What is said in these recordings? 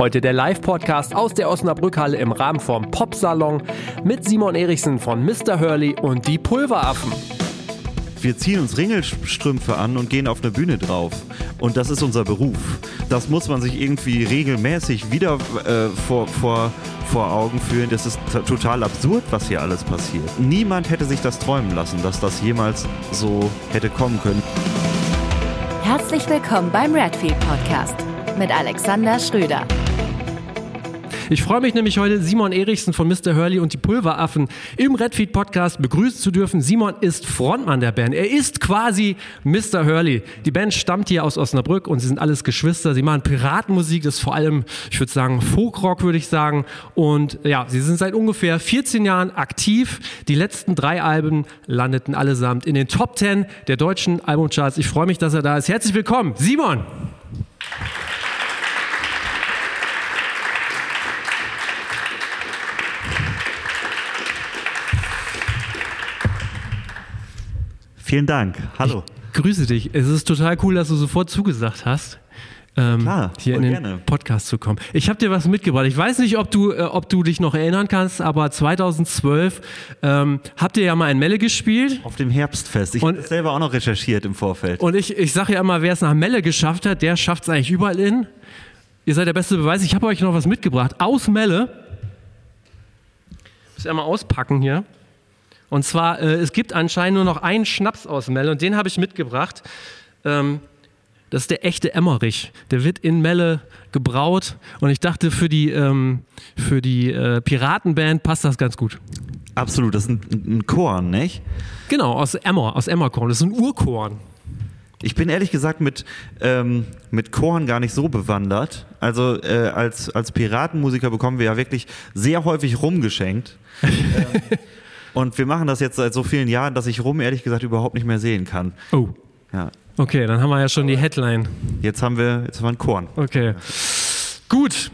Heute der Live-Podcast aus der Osnabrückhalle im Rahmen vom Popsalon mit Simon Erichsen von Mr. Hurley und die Pulveraffen. Wir ziehen uns Ringelstrümpfe an und gehen auf eine Bühne drauf. Und das ist unser Beruf. Das muss man sich irgendwie regelmäßig wieder äh, vor, vor, vor Augen führen. Das ist total absurd, was hier alles passiert. Niemand hätte sich das träumen lassen, dass das jemals so hätte kommen können. Herzlich willkommen beim Redfield Podcast mit Alexander Schröder. Ich freue mich nämlich heute, Simon Erichsen von Mr. Hurley und die Pulveraffen im Redfeed Podcast begrüßen zu dürfen. Simon ist Frontmann der Band. Er ist quasi Mr. Hurley. Die Band stammt hier aus Osnabrück und sie sind alles Geschwister. Sie machen Piratenmusik, das ist vor allem, ich würde sagen, Folkrock, würde ich sagen. Und ja, sie sind seit ungefähr 14 Jahren aktiv. Die letzten drei Alben landeten allesamt in den Top 10 der deutschen Albumcharts. Ich freue mich, dass er da ist. Herzlich willkommen, Simon! Vielen Dank. Hallo. Ich grüße dich. Es ist total cool, dass du sofort zugesagt hast. Ähm, Klar, hier in den gerne. Podcast zu kommen. Ich habe dir was mitgebracht. Ich weiß nicht, ob du, äh, ob du dich noch erinnern kannst, aber 2012 ähm, habt ihr ja mal in Melle gespielt. Auf dem Herbstfest. Ich habe das selber auch noch recherchiert im Vorfeld. Und ich, ich sage ja immer, wer es nach Melle geschafft hat, der schafft es eigentlich überall in. Ihr seid der beste Beweis. Ich habe euch noch was mitgebracht. Aus Melle. Muss ich einmal auspacken hier. Und zwar, äh, es gibt anscheinend nur noch einen Schnaps aus Melle und den habe ich mitgebracht. Ähm, das ist der echte Emmerich. Der wird in Melle gebraut und ich dachte, für die, ähm, für die äh, Piratenband passt das ganz gut. Absolut, das ist ein, ein Korn, nicht? Genau, aus Emmer, aus Emmerkorn. Das ist ein Urkorn. Ich bin ehrlich gesagt mit, ähm, mit Korn gar nicht so bewandert. Also äh, als, als Piratenmusiker bekommen wir ja wirklich sehr häufig rumgeschenkt. ähm, und wir machen das jetzt seit so vielen Jahren, dass ich Rum ehrlich gesagt überhaupt nicht mehr sehen kann. Oh. Ja. Okay, dann haben wir ja schon die Headline. Jetzt haben wir, jetzt haben wir ein Korn. Okay. Gut.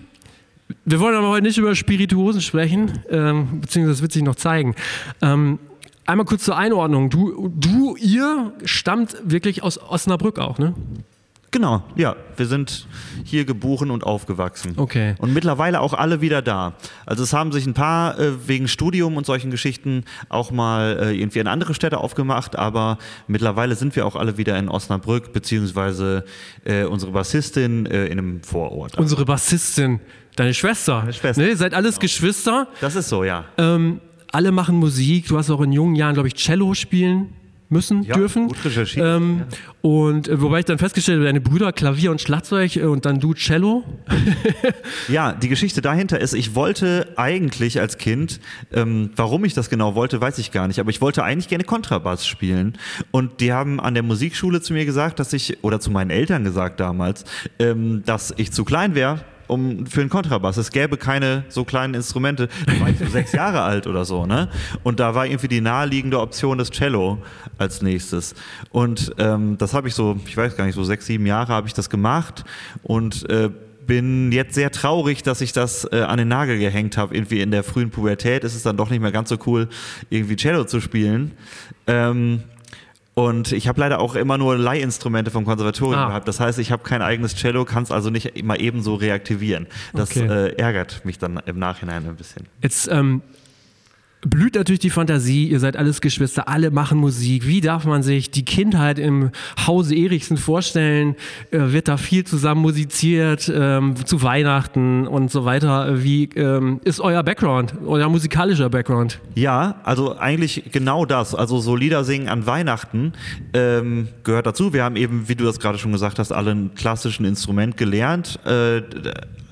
Wir wollen aber heute nicht über Spirituosen sprechen, ähm, beziehungsweise das wird sich noch zeigen. Ähm, einmal kurz zur Einordnung. Du, du, ihr stammt wirklich aus Osnabrück auch, ne? Genau, ja. Wir sind hier geboren und aufgewachsen. Okay. Und mittlerweile auch alle wieder da. Also es haben sich ein paar äh, wegen Studium und solchen Geschichten auch mal äh, irgendwie in andere Städte aufgemacht, aber mittlerweile sind wir auch alle wieder in Osnabrück, beziehungsweise äh, unsere Bassistin äh, in einem Vorort. Unsere Bassistin, deine Schwester. Meine Schwester. Ne, ihr seid alles Geschwister. Das ist so, ja. Ähm, alle machen Musik. Du hast auch in jungen Jahren, glaube ich, Cello spielen müssen, Ja, dürfen. gut recherchiert, Ähm, Und äh, wobei ich dann festgestellt habe, deine Brüder Klavier und Schlagzeug äh, und dann du Cello. Ja, die Geschichte dahinter ist, ich wollte eigentlich als Kind, ähm, warum ich das genau wollte, weiß ich gar nicht, aber ich wollte eigentlich gerne Kontrabass spielen. Und die haben an der Musikschule zu mir gesagt, dass ich, oder zu meinen Eltern gesagt damals, ähm, dass ich zu klein wäre. Um, für einen Kontrabass. Es gäbe keine so kleinen Instrumente. Da war ich so sechs Jahre alt oder so, ne? Und da war irgendwie die naheliegende Option das Cello als nächstes. Und ähm, das habe ich so, ich weiß gar nicht, so sechs, sieben Jahre habe ich das gemacht und äh, bin jetzt sehr traurig, dass ich das äh, an den Nagel gehängt habe. Irgendwie in der frühen Pubertät ist es dann doch nicht mehr ganz so cool, irgendwie Cello zu spielen. Ähm, und ich habe leider auch immer nur Leihinstrumente vom Konservatorium Ah. gehabt. Das heißt, ich habe kein eigenes Cello, kann es also nicht mal eben so reaktivieren. Das Okay. äh, ärgert mich dann im Nachhinein ein bisschen. Jetzt ähm, blüht natürlich die Fantasie, ihr seid alles Geschwister, alle machen Musik. Wie darf man sich die Kindheit im Hause Erichsen vorstellen? Äh, wird da viel zusammen musiziert, ähm, zu Weihnachten und so weiter? Wie ähm, ist euer Background, euer musikalischer Background? Ja, also eigentlich genau das. Also so Lieder singen an Weihnachten ähm, gehört dazu. Wir haben eben, wie du das gerade schon gesagt hast, alle ein klassischen Instrument gelernt. Äh,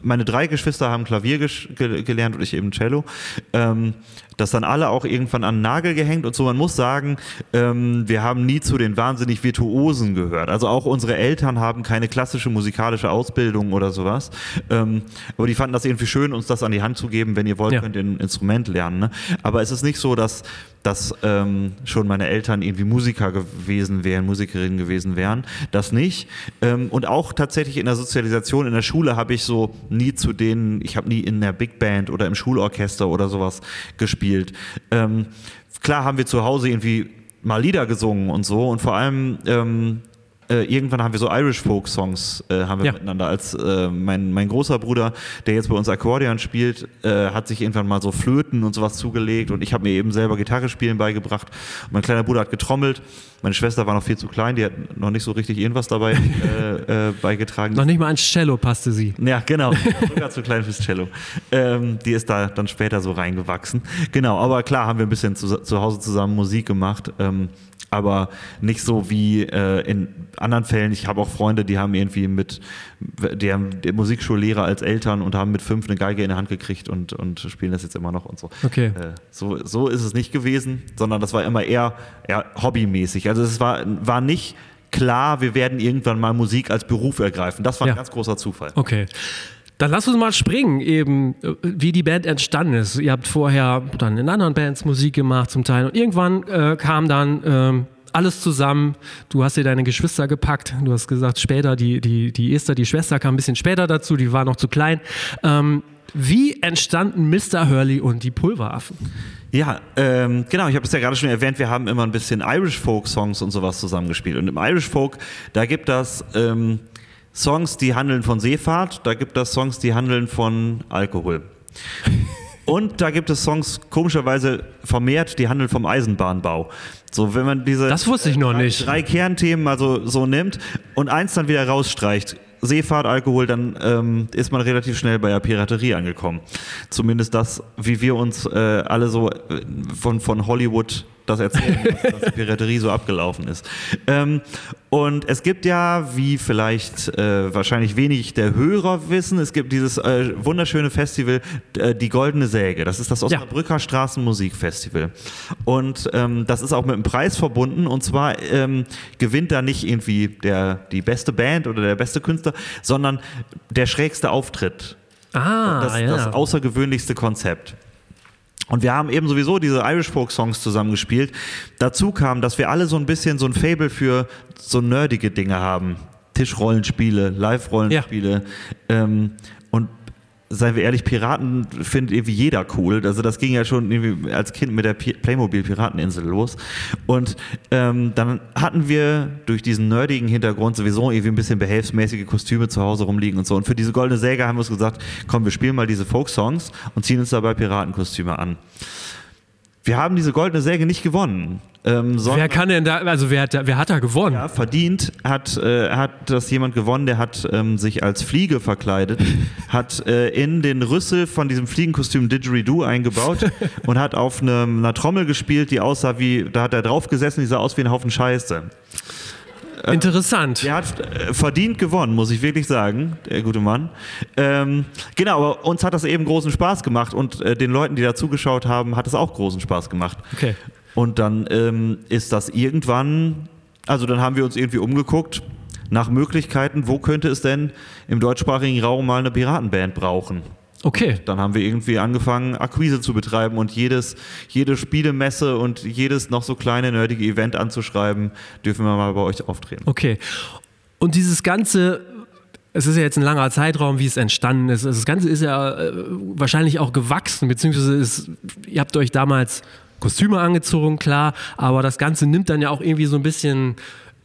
meine drei Geschwister haben Klavier ge gelernt und ich eben Cello. Ähm, das dann alle auch irgendwann an den Nagel gehängt und so. Man muss sagen, ähm, wir haben nie zu den wahnsinnig Virtuosen gehört. Also auch unsere Eltern haben keine klassische musikalische Ausbildung oder sowas. Ähm, aber die fanden das irgendwie schön, uns das an die Hand zu geben. Wenn ihr wollt, Ja. könnt ihr ein Instrument lernen. Ne? Aber es ist nicht so, dass, dass ähm, schon meine Eltern irgendwie Musiker gewesen wären, Musikerinnen gewesen wären. Das nicht. Ähm, und auch tatsächlich in der Sozialisation in der Schule habe ich so nie zu denen, ich habe nie in der Big Band oder im Schulorchester oder sowas gespielt. Ähm, klar haben wir zu Hause irgendwie mal Lieder gesungen und so und vor allem ähm, äh, irgendwann haben wir so Irish Folk Songs äh, haben wir Ja. miteinander. Als äh, mein, mein großer Bruder, der jetzt bei uns Akkordeon spielt, äh, hat sich irgendwann mal so Flöten und sowas zugelegt und ich habe mir eben selber Gitarre spielen beigebracht. Und mein kleiner Bruder hat getrommelt. Meine Schwester war noch viel zu klein, die hat noch nicht so richtig irgendwas dabei äh, beigetragen. Noch nicht mal ans Cello passte sie. Ja, genau. Sogar zu klein fürs Cello. Ähm, die ist da dann später so reingewachsen. Genau, aber klar haben wir ein bisschen zu, zu Hause zusammen Musik gemacht. Ähm, aber nicht so wie äh, in anderen Fällen. Ich habe auch Freunde, die haben irgendwie mit, die haben Musikschullehrer als Eltern und haben mit fünf eine Geige in der Hand gekriegt und, und spielen das jetzt immer noch und so. Okay. Äh, so, so ist es nicht gewesen, sondern das war immer eher, eher hobbymäßig. Also es war, war nicht klar, wir werden irgendwann mal Musik als Beruf ergreifen. Das war Ja. ein ganz großer Zufall. Okay. Dann lass uns mal springen, eben, äh, wie die Band entstanden ist. Ihr habt vorher dann in anderen Bands Musik gemacht zum Teil und irgendwann äh, kam dann ähm, alles zusammen. Du hast dir deine Geschwister gepackt. Du hast gesagt, später, die, die, die Esther, die Schwester, kam ein bisschen später dazu, die war noch zu klein. Ähm, wie entstanden Mr. Hurley und die Pulveraffen? Ja, ähm, genau, ich habe es ja gerade schon erwähnt, wir haben immer ein bisschen Irish Folk Songs und sowas zusammengespielt. Und im Irish Folk, da gibt das ähm, Songs, die handeln von Seefahrt, da gibt es Songs, die handeln von Alkohol. Und da gibt es Songs, komischerweise vermehrt, die handeln vom Eisenbahnbau. So, wenn man diese Das wusste ich noch drei, nicht. drei Kernthemen also so nimmt und eins dann wieder rausstreicht, Seefahrt, Alkohol, dann ähm, ist man relativ schnell bei der Piraterie angekommen. Zumindest das, wie wir uns äh, alle so äh, von, von Hollywood das erzählen, dass, die Piraterie so abgelaufen ist. Ähm, und es gibt ja, wie vielleicht äh, wahrscheinlich wenig der Hörer wissen, es gibt dieses äh, wunderschöne Festival, äh, die Goldene Säge. Das ist das Osnabrücker Straßenmusikfestival. Und ähm, das ist auch mit einem Preis verbunden. Und zwar ähm, gewinnt da nicht irgendwie der, die beste Band oder der beste Künstler, sondern der schrägste Auftritt. Ah, Das, ja. das außergewöhnlichste Konzept. Und wir haben eben sowieso diese Irish Folk Songs zusammengespielt. Dazu kam, dass wir alle so ein bisschen so ein Fable für so nerdige Dinge haben. Tischrollenspiele, Live-Rollenspiele. Ähm, und seien wir ehrlich, Piraten findet irgendwie jeder cool. Also das ging ja schon irgendwie als Kind mit der Pi- Playmobil Pirateninsel los. Und ähm, dann hatten wir durch diesen nerdigen Hintergrund sowieso irgendwie ein bisschen behelfsmäßige Kostüme zu Hause rumliegen und so. Und für diese goldene Säge haben wir uns gesagt, komm, wir spielen mal diese Folk-Songs und ziehen uns dabei Piratenkostüme an. Wir haben diese goldene Säge nicht gewonnen. Ähm, Wer kann denn da, also wer hat da, wer hat da gewonnen? ja, verdient hat, äh, hat das jemand gewonnen, der hat ähm, sich als Fliege verkleidet, hat äh, in den Rüssel von diesem Fliegenkostüm Didgeridoo eingebaut und hat auf einem, einer Trommel gespielt, die aussah wie, da hat er drauf gesessen, die sah aus wie ein Haufen Scheiße. Interessant. Der hat äh, verdient gewonnen, muss ich wirklich sagen, der gute Mann. Ähm, genau, aber uns hat das eben großen Spaß gemacht und äh, den Leuten, die da zugeschaut haben, hat es auch großen Spaß gemacht. Okay. Und dann ähm, ist das irgendwann, also dann haben wir uns irgendwie umgeguckt nach Möglichkeiten, wo könnte es denn im deutschsprachigen Raum mal eine Piratenband brauchen. Okay. Dann haben wir irgendwie angefangen, Akquise zu betreiben und jedes, jede Spielemesse und jedes noch so kleine nerdige Event anzuschreiben, dürfen wir mal bei euch auftreten. Okay. Und dieses Ganze, es ist ja jetzt ein langer Zeitraum, wie es entstanden ist. Das Ganze ist ja äh, wahrscheinlich auch gewachsen, beziehungsweise ist, ihr habt euch damals Kostüme angezogen, klar, aber das Ganze nimmt dann ja auch irgendwie so ein bisschen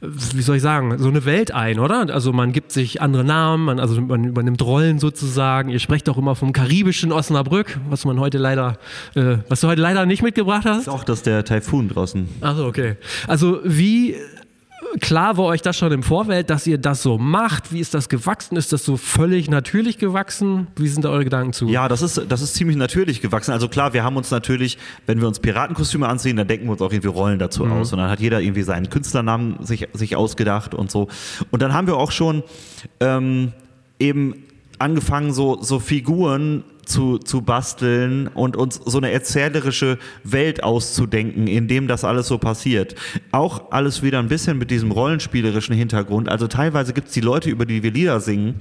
wie soll ich sagen, so eine Welt ein, oder? Also man gibt sich andere Namen, man, also man übernimmt Rollen sozusagen. Ihr sprecht auch immer vom karibischen Osnabrück, was man heute leider, äh, was du heute leider nicht mitgebracht hast. Auch, dass der Taifun draußen. Achso, okay. Also wie klar war euch das schon im Vorfeld, dass ihr das so macht? Wie ist das gewachsen? Ist das so völlig natürlich gewachsen? Wie sind da eure Gedanken zu? Ja, das ist, das ist ziemlich natürlich gewachsen. Also klar, wir haben uns natürlich, wenn wir uns Piratenkostüme anziehen, dann denken wir uns auch irgendwie Rollen dazu aus. Und dann hat jeder irgendwie seinen Künstlernamen sich, sich ausgedacht und so. Und dann haben wir auch schon ähm, eben angefangen, so, so Figuren zu, zu basteln und uns so eine erzählerische Welt auszudenken, in dem das alles so passiert. Auch alles wieder ein bisschen mit diesem rollenspielerischen Hintergrund. Also teilweise gibt es die Leute, über die wir Lieder singen,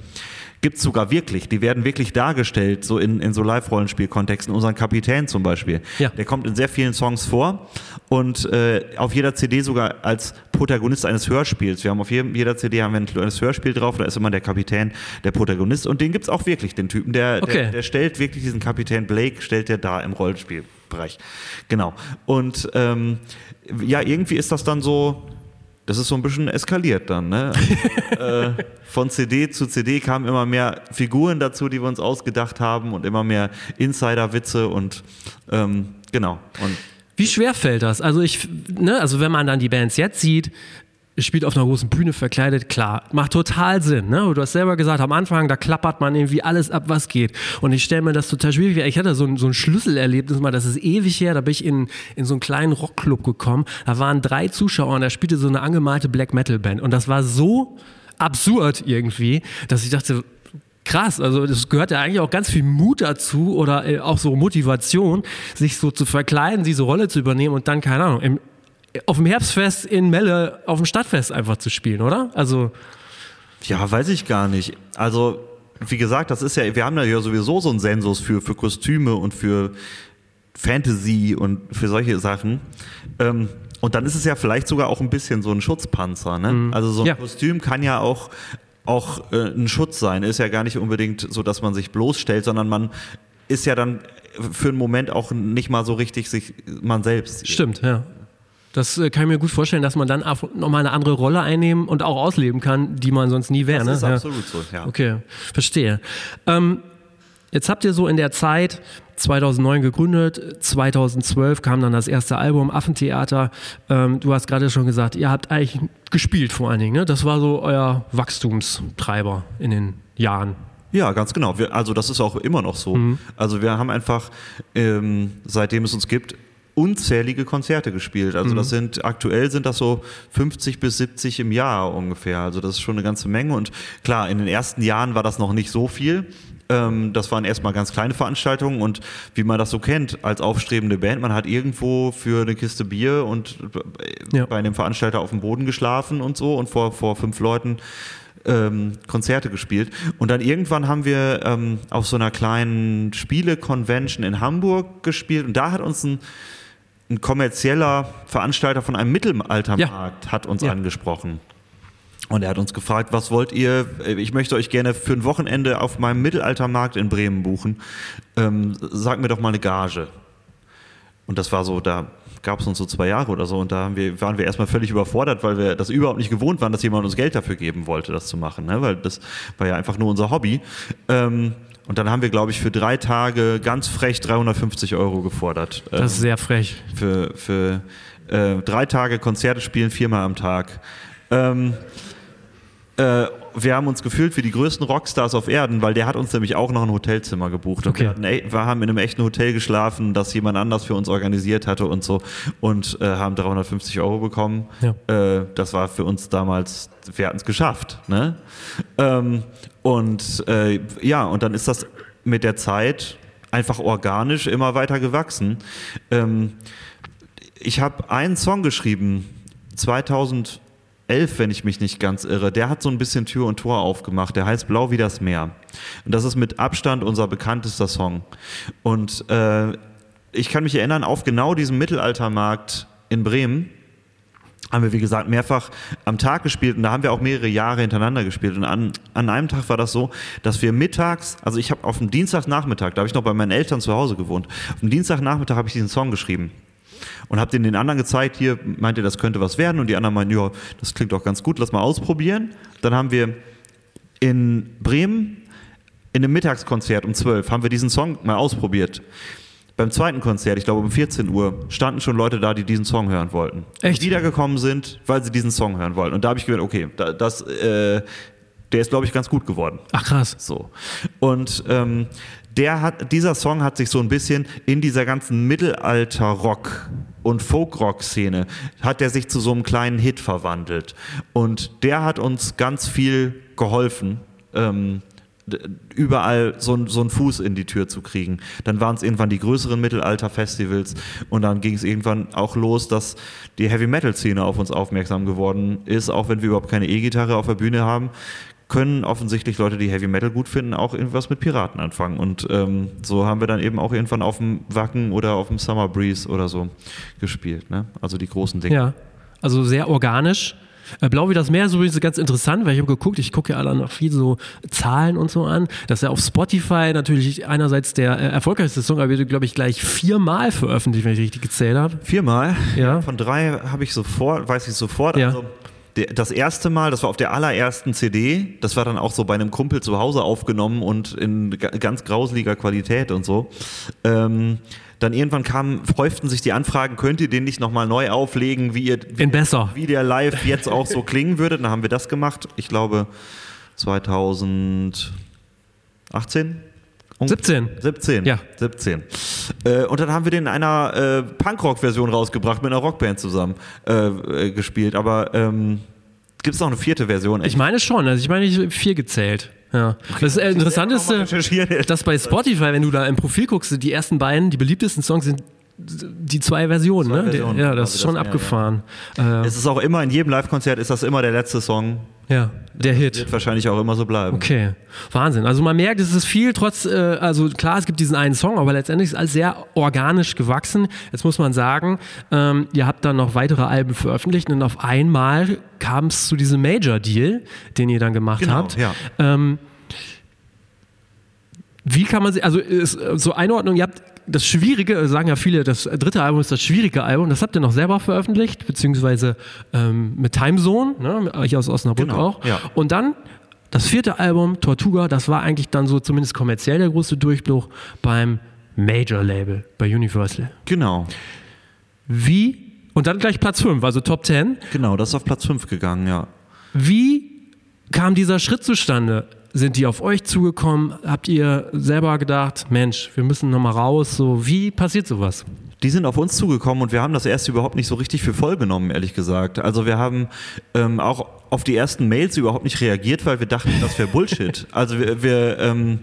gibt's sogar wirklich. Die werden wirklich dargestellt, so in, in so Live-Rollenspiel-Kontexten. Unseren Kapitän zum Beispiel. Ja. Der kommt in sehr vielen Songs vor und äh, auf jeder CD sogar als Protagonist eines Hörspiels. Wir haben auf jedem, jeder CD haben wir ein kleines Hörspiel drauf, da ist immer der Kapitän, der Protagonist und den gibt's auch wirklich, den Typen. Der, Okay. der, der stellt wirklich diesen Kapitän Blake, stellt der da im Rollenspielbereich. Genau. Und ähm, ja, irgendwie ist das dann so, das ist so ein bisschen eskaliert dann. Ne? äh, von CD zu CD kamen immer mehr Figuren dazu, die wir uns ausgedacht haben und immer mehr Insider-Witze und ähm, genau. Und Wie schwer fällt das? Also ich, ne, also wenn man dann die Bands jetzt sieht, spielt auf einer großen Bühne verkleidet, klar, macht total Sinn. Ne? Du hast selber gesagt, am Anfang, da klappert man irgendwie alles ab, was geht. Und ich stelle mir das total schwierig. Ich hatte so ein, so ein Schlüsselerlebnis mal, das ist ewig her, da bin ich in, in so einen kleinen Rockclub gekommen, da waren drei Zuschauer und da spielte so eine angemalte Black Metal Band. Und das war so absurd irgendwie, dass ich dachte, krass. Also es gehört ja eigentlich auch ganz viel Mut dazu oder äh, auch so Motivation, sich so zu verkleiden, diese Rolle zu übernehmen und dann, keine Ahnung, im, auf dem Herbstfest in Melle auf dem Stadtfest einfach zu spielen, oder? Also Ja, weiß ich gar nicht. Also, wie gesagt, das ist ja, wir haben da ja sowieso so einen Sensus für, für Kostüme und für Fantasy und für solche Sachen. Ähm, und dann ist es ja vielleicht sogar auch ein bisschen so ein Schutzpanzer. Ne? Also so ein Ja. Kostüm kann ja auch, auch äh, ein Schutz sein. Ist ja gar nicht unbedingt so, dass man sich bloßstellt, sondern man ist ja dann für einen Moment auch nicht mal so richtig sich man selbst. stimmt, ja. Das äh, kann ich mir gut vorstellen, dass man dann auch nochmal eine andere Rolle einnehmen und auch ausleben kann, die man sonst nie wäre. Das ne? ist ja. absolut so, ja. Okay, verstehe. Ähm, jetzt habt ihr so in der Zeit 2009 gegründet, 2012 kam dann das erste Album Affentheater. Ähm, du hast gerade schon gesagt, ihr habt eigentlich gespielt vor allen Dingen. Ne? Das war so euer Wachstumstreiber in den Jahren. Ja, ganz genau. Wir, also das ist auch immer noch so. Also wir haben einfach, ähm, seitdem es uns gibt, unzählige Konzerte gespielt. Also das sind, aktuell sind das so 50 bis 70 im Jahr ungefähr. Also das ist schon eine ganze Menge. Und klar, in den ersten Jahren war das noch nicht so viel. Ähm, das waren erstmal ganz kleine Veranstaltungen und wie man das so kennt als aufstrebende Band, man hat irgendwo für eine Kiste Bier und äh, Ja. bei einem Veranstalter auf dem Boden geschlafen und so und vor, vor fünf Leuten ähm, Konzerte gespielt. Und dann irgendwann haben wir ähm, auf so einer kleinen Spiele-Convention in Hamburg gespielt und da hat uns ein, ein kommerzieller Veranstalter von einem Mittelaltermarkt hat uns Ja. angesprochen. Und er hat uns gefragt, was wollt ihr? Ich möchte euch gerne für ein Wochenende auf meinem Mittelaltermarkt in Bremen buchen. Ähm, sag mir doch mal eine Gage. Und das war so, da gab es uns so zwei Jahre oder so und da wir, waren wir erstmal völlig überfordert, weil wir das überhaupt nicht gewohnt waren, dass jemand uns Geld dafür geben wollte, das zu machen, ne? weil das war ja einfach nur unser Hobby. Ähm, und dann haben wir, glaube ich, für drei Tage ganz frech 350 Euro gefordert. Ähm, Das ist sehr frech. für, für äh, drei Tage Konzerte spielen, viermal am Tag. Ähm, äh, wir haben uns gefühlt wie die größten Rockstars auf Erden, weil der hat uns nämlich auch noch ein Hotelzimmer gebucht. Und Okay. wir, hatten, ey, wir haben in einem echten Hotel geschlafen, das jemand anders für uns organisiert hatte und so und äh, haben 350 Euro bekommen. Ja. Äh, das war für uns damals, wir hatten es geschafft. Ne? Ähm, und äh, ja, und dann ist das mit der Zeit einfach organisch immer weiter gewachsen. Ähm, ich habe einen Song geschrieben, 2011, wenn ich mich nicht ganz irre. Der hat so ein bisschen Tür und Tor aufgemacht. Der heißt Blau wie das Meer. Und das ist mit Abstand unser bekanntester Song. Und äh, ich kann mich erinnern, auf genau diesem Mittelaltermarkt in Bremen haben wir, wie gesagt, mehrfach am Tag gespielt und da haben wir auch mehrere Jahre hintereinander gespielt. Und an, an einem Tag war das so, dass wir mittags, also ich habe auf dem Dienstagnachmittag, da habe ich noch bei meinen Eltern zu Hause gewohnt, auf dem Dienstagnachmittag habe ich diesen Song geschrieben und habe den den anderen gezeigt, hier meint ihr, das könnte was werden und die anderen meinen, ja, das klingt doch ganz gut, lass mal ausprobieren. Dann haben wir in Bremen in einem Mittagskonzert um 12 haben wir diesen Song mal ausprobiert. Beim zweiten Konzert, ich glaube um 14 Uhr, standen schon Leute da, die diesen Song hören wollten. Echt? Die wiedergekommen sind, weil sie diesen Song hören wollten. Und da habe ich gedacht, okay, da, das, äh, der ist, glaube ich, ganz gut geworden. Ach krass. So. Und ähm, der hat, dieser Song hat sich so ein bisschen in dieser ganzen Mittelalter-Rock- und Folk-Rock-Szene, hat der sich zu so einem kleinen Hit verwandelt. Und der hat uns ganz viel geholfen, ähm, überall so, so einen Fuß in die Tür zu kriegen. Dann waren es irgendwann die größeren Mittelalter-Festivals und dann ging es irgendwann auch los, dass die Heavy-Metal-Szene auf uns aufmerksam geworden ist, auch wenn wir überhaupt keine E-Gitarre auf der Bühne haben können offensichtlich Leute, die Heavy Metal gut finden, auch irgendwas mit Piraten anfangen. Und ähm, so haben wir dann eben auch irgendwann auf dem Wacken oder auf dem Summer Breeze oder so gespielt. Ne? Also die großen Dinge. Ja, also sehr organisch. Äh, Blau wie das Meer ist übrigens ganz interessant, weil ich habe geguckt, ich gucke ja alle noch viel so Zahlen und so an, dass er auf Spotify natürlich einerseits der äh, erfolgreichste Song, aber wird, glaube ich, gleich viermal veröffentlicht, wenn ich richtig gezählt habe. Viermal. Ja. Von drei habe ich sofort, weiß ich sofort. Ja. Also das erste Mal, das war auf der allerersten CD, das war dann auch so bei einem Kumpel zu Hause aufgenommen und in ganz grauseliger Qualität und so. Ähm, dann irgendwann kamen, häuften sich die Anfragen, könnt ihr den nicht nochmal neu auflegen, wie ihr In besser. wie der live jetzt auch so klingen würde. Dann haben wir das gemacht. Ich glaube 2018. 17. 17. Ja. 17. Äh, und dann haben wir den in einer äh, Punkrock-Version rausgebracht mit einer Rockband zusammen äh, äh, gespielt. Aber ähm, gibt es noch eine vierte Version? Ich meine schon, also ich meine, ich vier gezählt. Ja. Das äh, Interessanteste, dass bei Spotify, wenn du da im Profil guckst, die ersten beiden, die beliebtesten Songs sind die zwei Versionen, Zwei ne? Versionen, ja, das ist schon das, abgefahren. Ja, es ist auch immer in jedem Live-Konzert ist das immer der letzte Song. Ja der Hit. Wird wahrscheinlich auch immer so bleiben. Okay, Wahnsinn. Also man merkt, es ist viel, trotz, äh, also klar, es gibt diesen einen Song, aber letztendlich ist alles sehr organisch gewachsen. Jetzt muss man sagen, ähm, ihr habt dann noch weitere Alben veröffentlicht und auf einmal kam es zu diesem Major-Deal, den ihr dann gemacht Genau, habt. ja. Ähm, wie kann man sie, also ist, äh, so Einordnung, ihr habt das Schwierige, sagen ja viele, das dritte Album ist das schwierige Album, das habt ihr noch selber veröffentlicht, beziehungsweise ähm, mit Timezone, ne, hier aus Osnabrück Genau, auch. ja. Und dann das vierte Album, Tortuga, das war eigentlich dann so zumindest kommerziell der große Durchbruch beim Major-Label, bei Universal. Genau. Wie, und dann gleich Platz 5, also Top 10, Genau, das ist auf Platz 5 gegangen, ja. Wie kam dieser Schritt zustande? Sind die auf euch zugekommen? Habt ihr selber gedacht, Mensch, wir müssen nochmal raus? So, wie passiert sowas? Die sind auf uns zugekommen und wir haben das erst überhaupt nicht so richtig für voll genommen, ehrlich gesagt. Also wir haben ähm, auch auf die ersten Mails überhaupt nicht reagiert, weil wir dachten, das wäre Bullshit. Also wir, wir, ähm,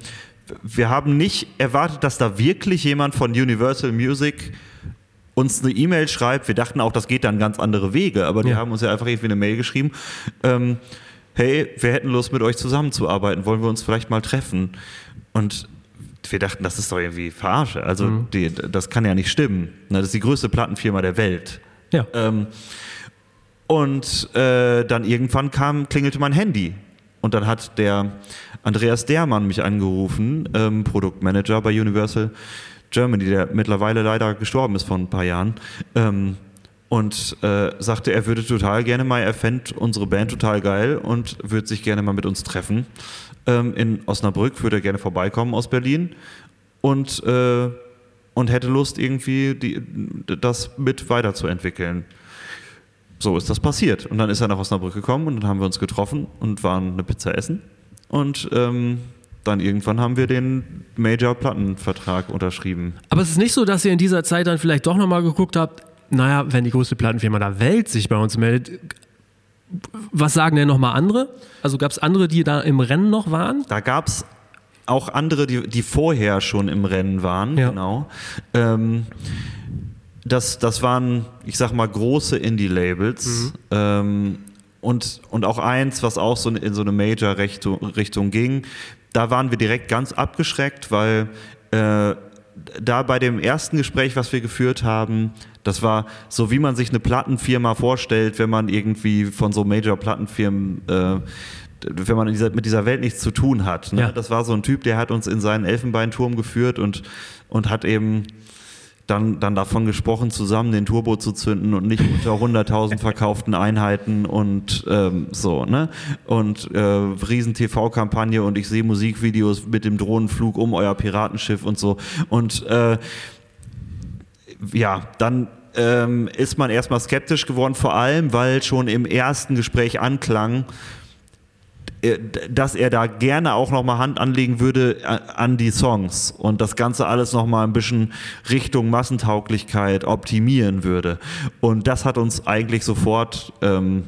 wir haben nicht erwartet, dass da wirklich jemand von Universal Music uns eine E-Mail schreibt. Wir dachten auch, das geht dann ganz andere Wege, aber die Ja. haben uns ja einfach irgendwie eine Mail geschrieben. Ähm, hey, wir hätten Lust, mit euch zusammenzuarbeiten. Wollen wir uns vielleicht mal treffen? Und wir dachten, das ist doch irgendwie Verarsche. Also die, das kann ja nicht stimmen. Na, Das ist die größte Plattenfirma der Welt. Ja. Ähm, und äh, dann irgendwann kam, klingelte mein Handy. Und dann hat der Andreas Dermann mich angerufen, ähm, Produktmanager bei Universal Germany, der mittlerweile leider gestorben ist vor ein paar Jahren. Ähm, und äh, sagte, er würde total gerne mal, er fände unsere Band total geil und würde sich gerne mal mit uns treffen. Ähm, in Osnabrück würde er gerne vorbeikommen aus Berlin und, äh, und hätte Lust, irgendwie die, das mit weiterzuentwickeln. So ist das passiert. Und dann ist er nach Osnabrück gekommen und dann haben wir uns getroffen und waren eine Pizza essen. Und ähm, dann irgendwann haben wir den Major-Plattenvertrag unterschrieben. Aber es ist nicht so, dass ihr in dieser Zeit dann vielleicht doch nochmal geguckt habt, naja, wenn die größte Plattenfirma der Welt sich bei uns meldet, was sagen denn nochmal andere? Also gab es andere, die da im Rennen noch waren? Da gab es auch andere, die, die vorher schon im Rennen waren, Ja. genau. Ähm, das, das waren, ich sag mal, große Indie-Labels. Ähm, und, und auch eins, was auch so in so eine Major-Richtung Richtung ging. Da waren wir direkt ganz abgeschreckt, weil äh, da bei dem ersten Gespräch, was wir geführt haben, das war so, wie man sich eine Plattenfirma vorstellt, wenn man irgendwie von so Major-Plattenfirmen, äh, wenn man dieser, mit dieser Welt nichts zu tun hat. Ne? Ja. Das war so ein Typ, der hat uns in seinen Elfenbeinturm geführt und, und hat eben dann, dann davon gesprochen, zusammen den Turbo zu zünden und nicht unter 100.000 verkauften Einheiten und ähm, so, ne? Und äh, riesen TV-Kampagne und ich sehe Musikvideos mit dem Drohnenflug um euer Piratenschiff und so. Und äh, ja, dann ähm, ist man erstmal skeptisch geworden, vor allem, weil schon im ersten Gespräch anklang, dass er da gerne auch nochmal Hand anlegen würde a- an die Songs und das Ganze alles nochmal ein bisschen Richtung Massentauglichkeit optimieren würde. Und das hat uns eigentlich sofort ähm,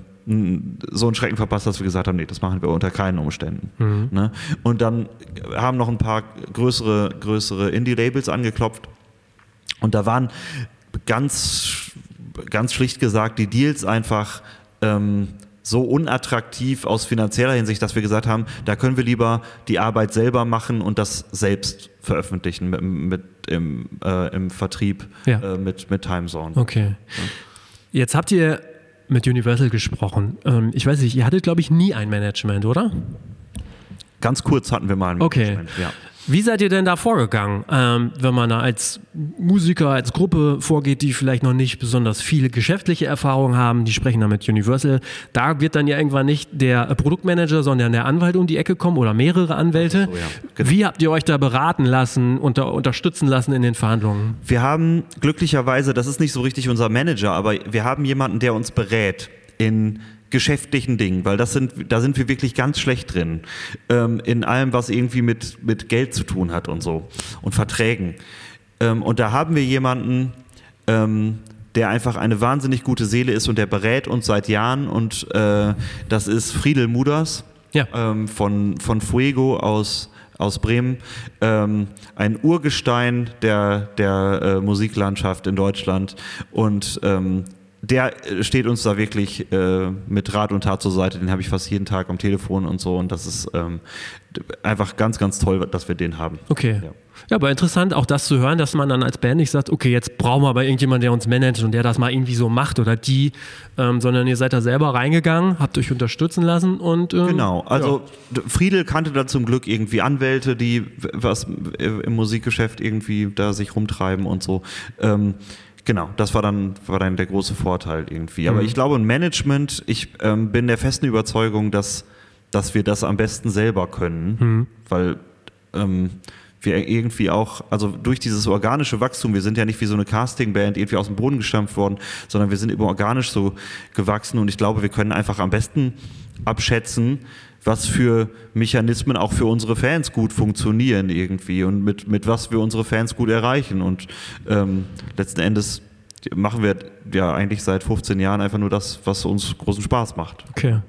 so einen Schrecken verpasst, dass wir gesagt haben, nee, das machen wir unter keinen Umständen. Ne? Und dann haben noch ein paar größere, größere Indie-Labels angeklopft und da waren ganz, ganz schlicht gesagt die Deals einfach ähm, so unattraktiv aus finanzieller Hinsicht, dass wir gesagt haben, da können wir lieber die Arbeit selber machen und das selbst veröffentlichen mit, mit im, äh, im Vertrieb Ja. äh, mit, mit Timezone. Okay. Jetzt habt ihr mit Universal gesprochen. Ähm, ich weiß nicht, ihr hattet, glaube ich, nie ein Management, oder? Ganz kurz hatten wir mal ein Okay. Management, ja. Wie seid ihr denn da vorgegangen, ähm, wenn man da als Musiker, als Gruppe vorgeht, die vielleicht noch nicht besonders viele geschäftliche Erfahrungen haben, die sprechen da mit Universal, da wird dann ja irgendwann nicht der Produktmanager, sondern der Anwalt um die Ecke kommen oder mehrere Anwälte. so, ja. Genau. Wie habt ihr euch da beraten lassen, unter, unterstützen lassen in den Verhandlungen? Wir haben glücklicherweise, das ist nicht so richtig unser Manager, aber wir haben jemanden, der uns berät in geschäftlichen Dingen, weil das sind, da sind wir wirklich ganz schlecht drin. Ähm, in allem, was irgendwie mit, mit Geld zu tun hat und so und Verträgen. Ähm, und da haben wir jemanden, ähm, der einfach eine wahnsinnig gute Seele ist und der berät uns seit Jahren und äh, das ist Friedel Muders Ja. ähm, von, von Fuego aus, aus Bremen. Ähm, ein Urgestein der, der äh, Musiklandschaft in Deutschland. Und ähm, der äh, steht uns da wirklich äh, mit Rat und Tat zur Seite. Den habe ich fast jeden Tag am Telefon und so. Und das ist ähm, einfach ganz, ganz toll, dass wir den haben. Okay. Ja. Ja. aber interessant auch das zu hören, dass man dann als Band nicht sagt, okay, jetzt brauchen wir aber irgendjemanden, der uns managt und der das mal irgendwie so macht oder die, ähm, sondern ihr seid da selber reingegangen, habt euch unterstützen lassen und ähm, Genau, also d- Friedel kannte da zum Glück irgendwie Anwälte, die was äh, im Musikgeschäft irgendwie da sich rumtreiben und so. Ähm, genau, das war dann, war dann der große Vorteil irgendwie. Aber ich glaube, ein Management, ich ähm, bin der festen Überzeugung, dass, dass wir das am besten selber können, weil ähm, wir irgendwie auch, also durch dieses organische Wachstum, wir sind ja nicht wie so eine Castingband irgendwie aus dem Boden gestampft worden, sondern wir sind eben organisch so gewachsen und ich glaube, wir können einfach am besten abschätzen, was für Mechanismen auch für unsere Fans gut funktionieren irgendwie und mit, mit was wir unsere Fans gut erreichen. Und ähm, letzten Endes machen wir ja eigentlich seit 15 Jahren einfach nur das, was uns großen Spaß macht. Okay.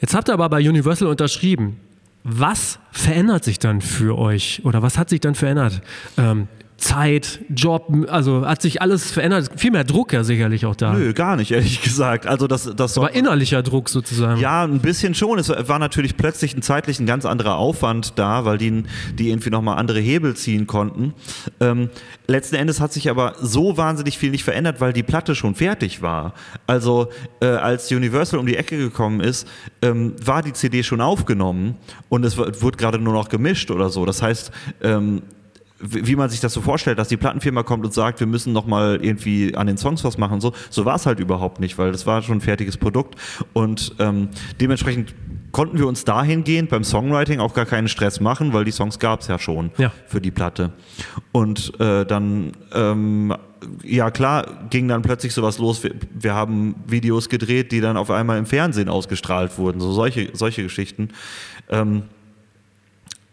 Jetzt habt ihr aber bei Universal unterschrieben. Was verändert sich dann für euch oder was hat sich dann verändert? Ähm, Zeit, Job, also hat sich alles verändert. Viel mehr Druck ja sicherlich auch da. Nö, gar nicht, ehrlich gesagt. Also das, das Aber innerlicher Druck sozusagen. Ja, ein bisschen schon. Es war natürlich plötzlich ein zeitlich ein ganz anderer Aufwand da, weil die, die irgendwie nochmal andere Hebel ziehen konnten. Ähm, letzten Endes hat sich aber so wahnsinnig viel nicht verändert, weil die Platte schon fertig war. Also äh, als Universal um die Ecke gekommen ist, ähm, war die CD schon aufgenommen und es w- wurde gerade nur noch gemischt oder so. Das heißt, ähm, wie man sich das so vorstellt, dass die Plattenfirma kommt und sagt, wir müssen noch mal irgendwie an den Songs was machen so. So war es halt überhaupt nicht, weil das war schon ein fertiges Produkt und ähm, dementsprechend konnten wir uns dahingehend beim Songwriting auch gar keinen Stress machen, weil die Songs gab es ja schon Ja. für die Platte. Und äh, dann, ähm, ja klar, ging dann plötzlich sowas los. Wir, wir haben Videos gedreht, die dann auf einmal im Fernsehen ausgestrahlt wurden, so solche, solche Geschichten. Ähm,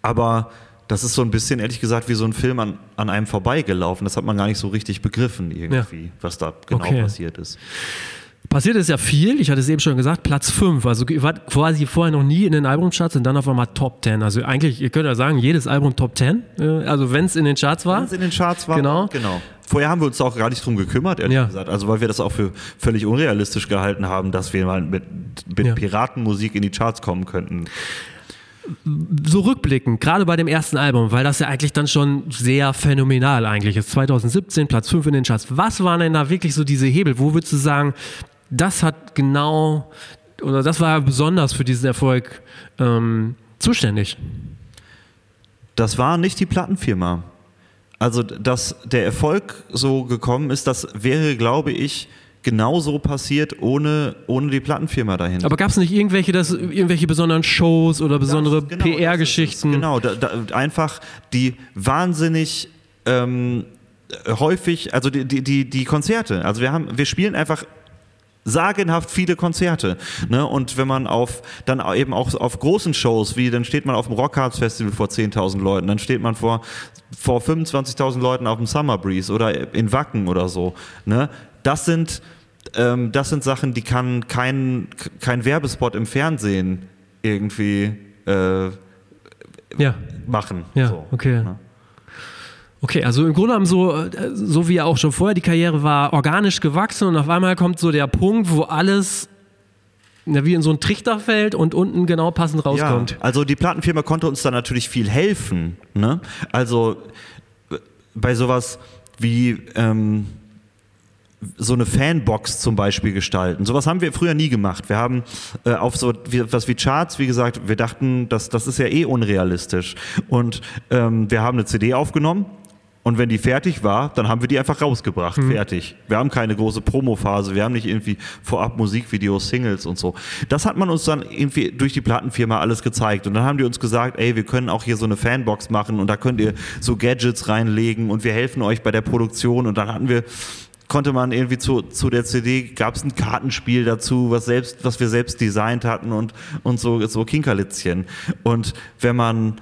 aber das ist so ein bisschen, ehrlich gesagt, wie so ein Film an, an einem vorbeigelaufen. Das hat man gar nicht so richtig begriffen, irgendwie, was da genau Okay. passiert ist. Passiert ist ja viel, ich hatte es eben schon gesagt, Platz 5. Also ihr wart quasi vorher noch nie in den Albumcharts und dann auf einmal Top 10. Also eigentlich, ihr könnt ja sagen, jedes Album Top 10. Äh, Also wenn es in den Charts war. Wenn es in den Charts war. Genau. genau. Vorher haben wir uns auch gar nicht drum gekümmert, ehrlich Ja. gesagt. Also weil wir das auch für völlig unrealistisch gehalten haben, dass wir mal mit, mit Ja. Piratenmusik in die Charts kommen könnten. So rückblickend, gerade bei dem ersten Album, weil das ja eigentlich dann schon sehr phänomenal eigentlich ist. 2017, Platz 5 in den Charts. Was waren denn da wirklich so diese Hebel? Wo würdest du sagen, das hat genau, oder das war besonders für diesen Erfolg ähm, zuständig? Das war nicht die Plattenfirma. Also, dass der Erfolg so gekommen ist, das wäre, glaube ich, genauso passiert ohne, ohne die Plattenfirma dahinter. Aber gab es nicht irgendwelche, das, irgendwelche besonderen Shows oder besondere genau, PR-Geschichten? es. Genau, da, da, einfach die wahnsinnig ähm, häufig, also die, die, die, Konzerte. Also wir haben, wir spielen einfach sagenhaft viele Konzerte. Ne? Und wenn man auf dann eben auch auf großen Shows, wie dann steht man auf dem Rockhards Festival vor 10.000 Leuten, dann steht man vor, vor 25.000 Leuten auf dem Summer Breeze oder in Wacken oder so. Ne? Das sind ähm, das sind Sachen, die kann kein, kein Werbespot im Fernsehen irgendwie äh, Ja, machen. ja, So. okay. Ja. Okay, also im Grunde genommen so, äh, so wie auch schon vorher die Karriere war, organisch gewachsen und auf einmal kommt so der Punkt, wo alles na, wie in so ein Trichter fällt und unten genau passend rauskommt. Ja, also die Plattenfirma konnte uns da natürlich viel helfen. Ne? Also äh, bei sowas wie, ähm, so eine Fanbox zum Beispiel gestalten. Sowas haben wir früher nie gemacht. Wir haben äh, auf so wie, was wie Charts, wie gesagt, wir dachten, das, das ist ja eh unrealistisch. Und ähm, wir haben eine CD aufgenommen und wenn die fertig war, dann haben wir die einfach rausgebracht, mhm. fertig. Wir haben keine große Promophase, wir haben nicht irgendwie vorab Musikvideos, Singles und so. Das hat man uns dann irgendwie durch die Plattenfirma alles gezeigt. Und dann haben die uns gesagt, ey, wir können auch hier so eine Fanbox machen und da könnt ihr so Gadgets reinlegen und wir helfen euch bei der Produktion. Und dann hatten wir konnte man irgendwie zu, zu der CD, gab es ein Kartenspiel dazu, was selbst, was wir selbst designt hatten und, und so, so Kinkerlitzchen. Und wenn man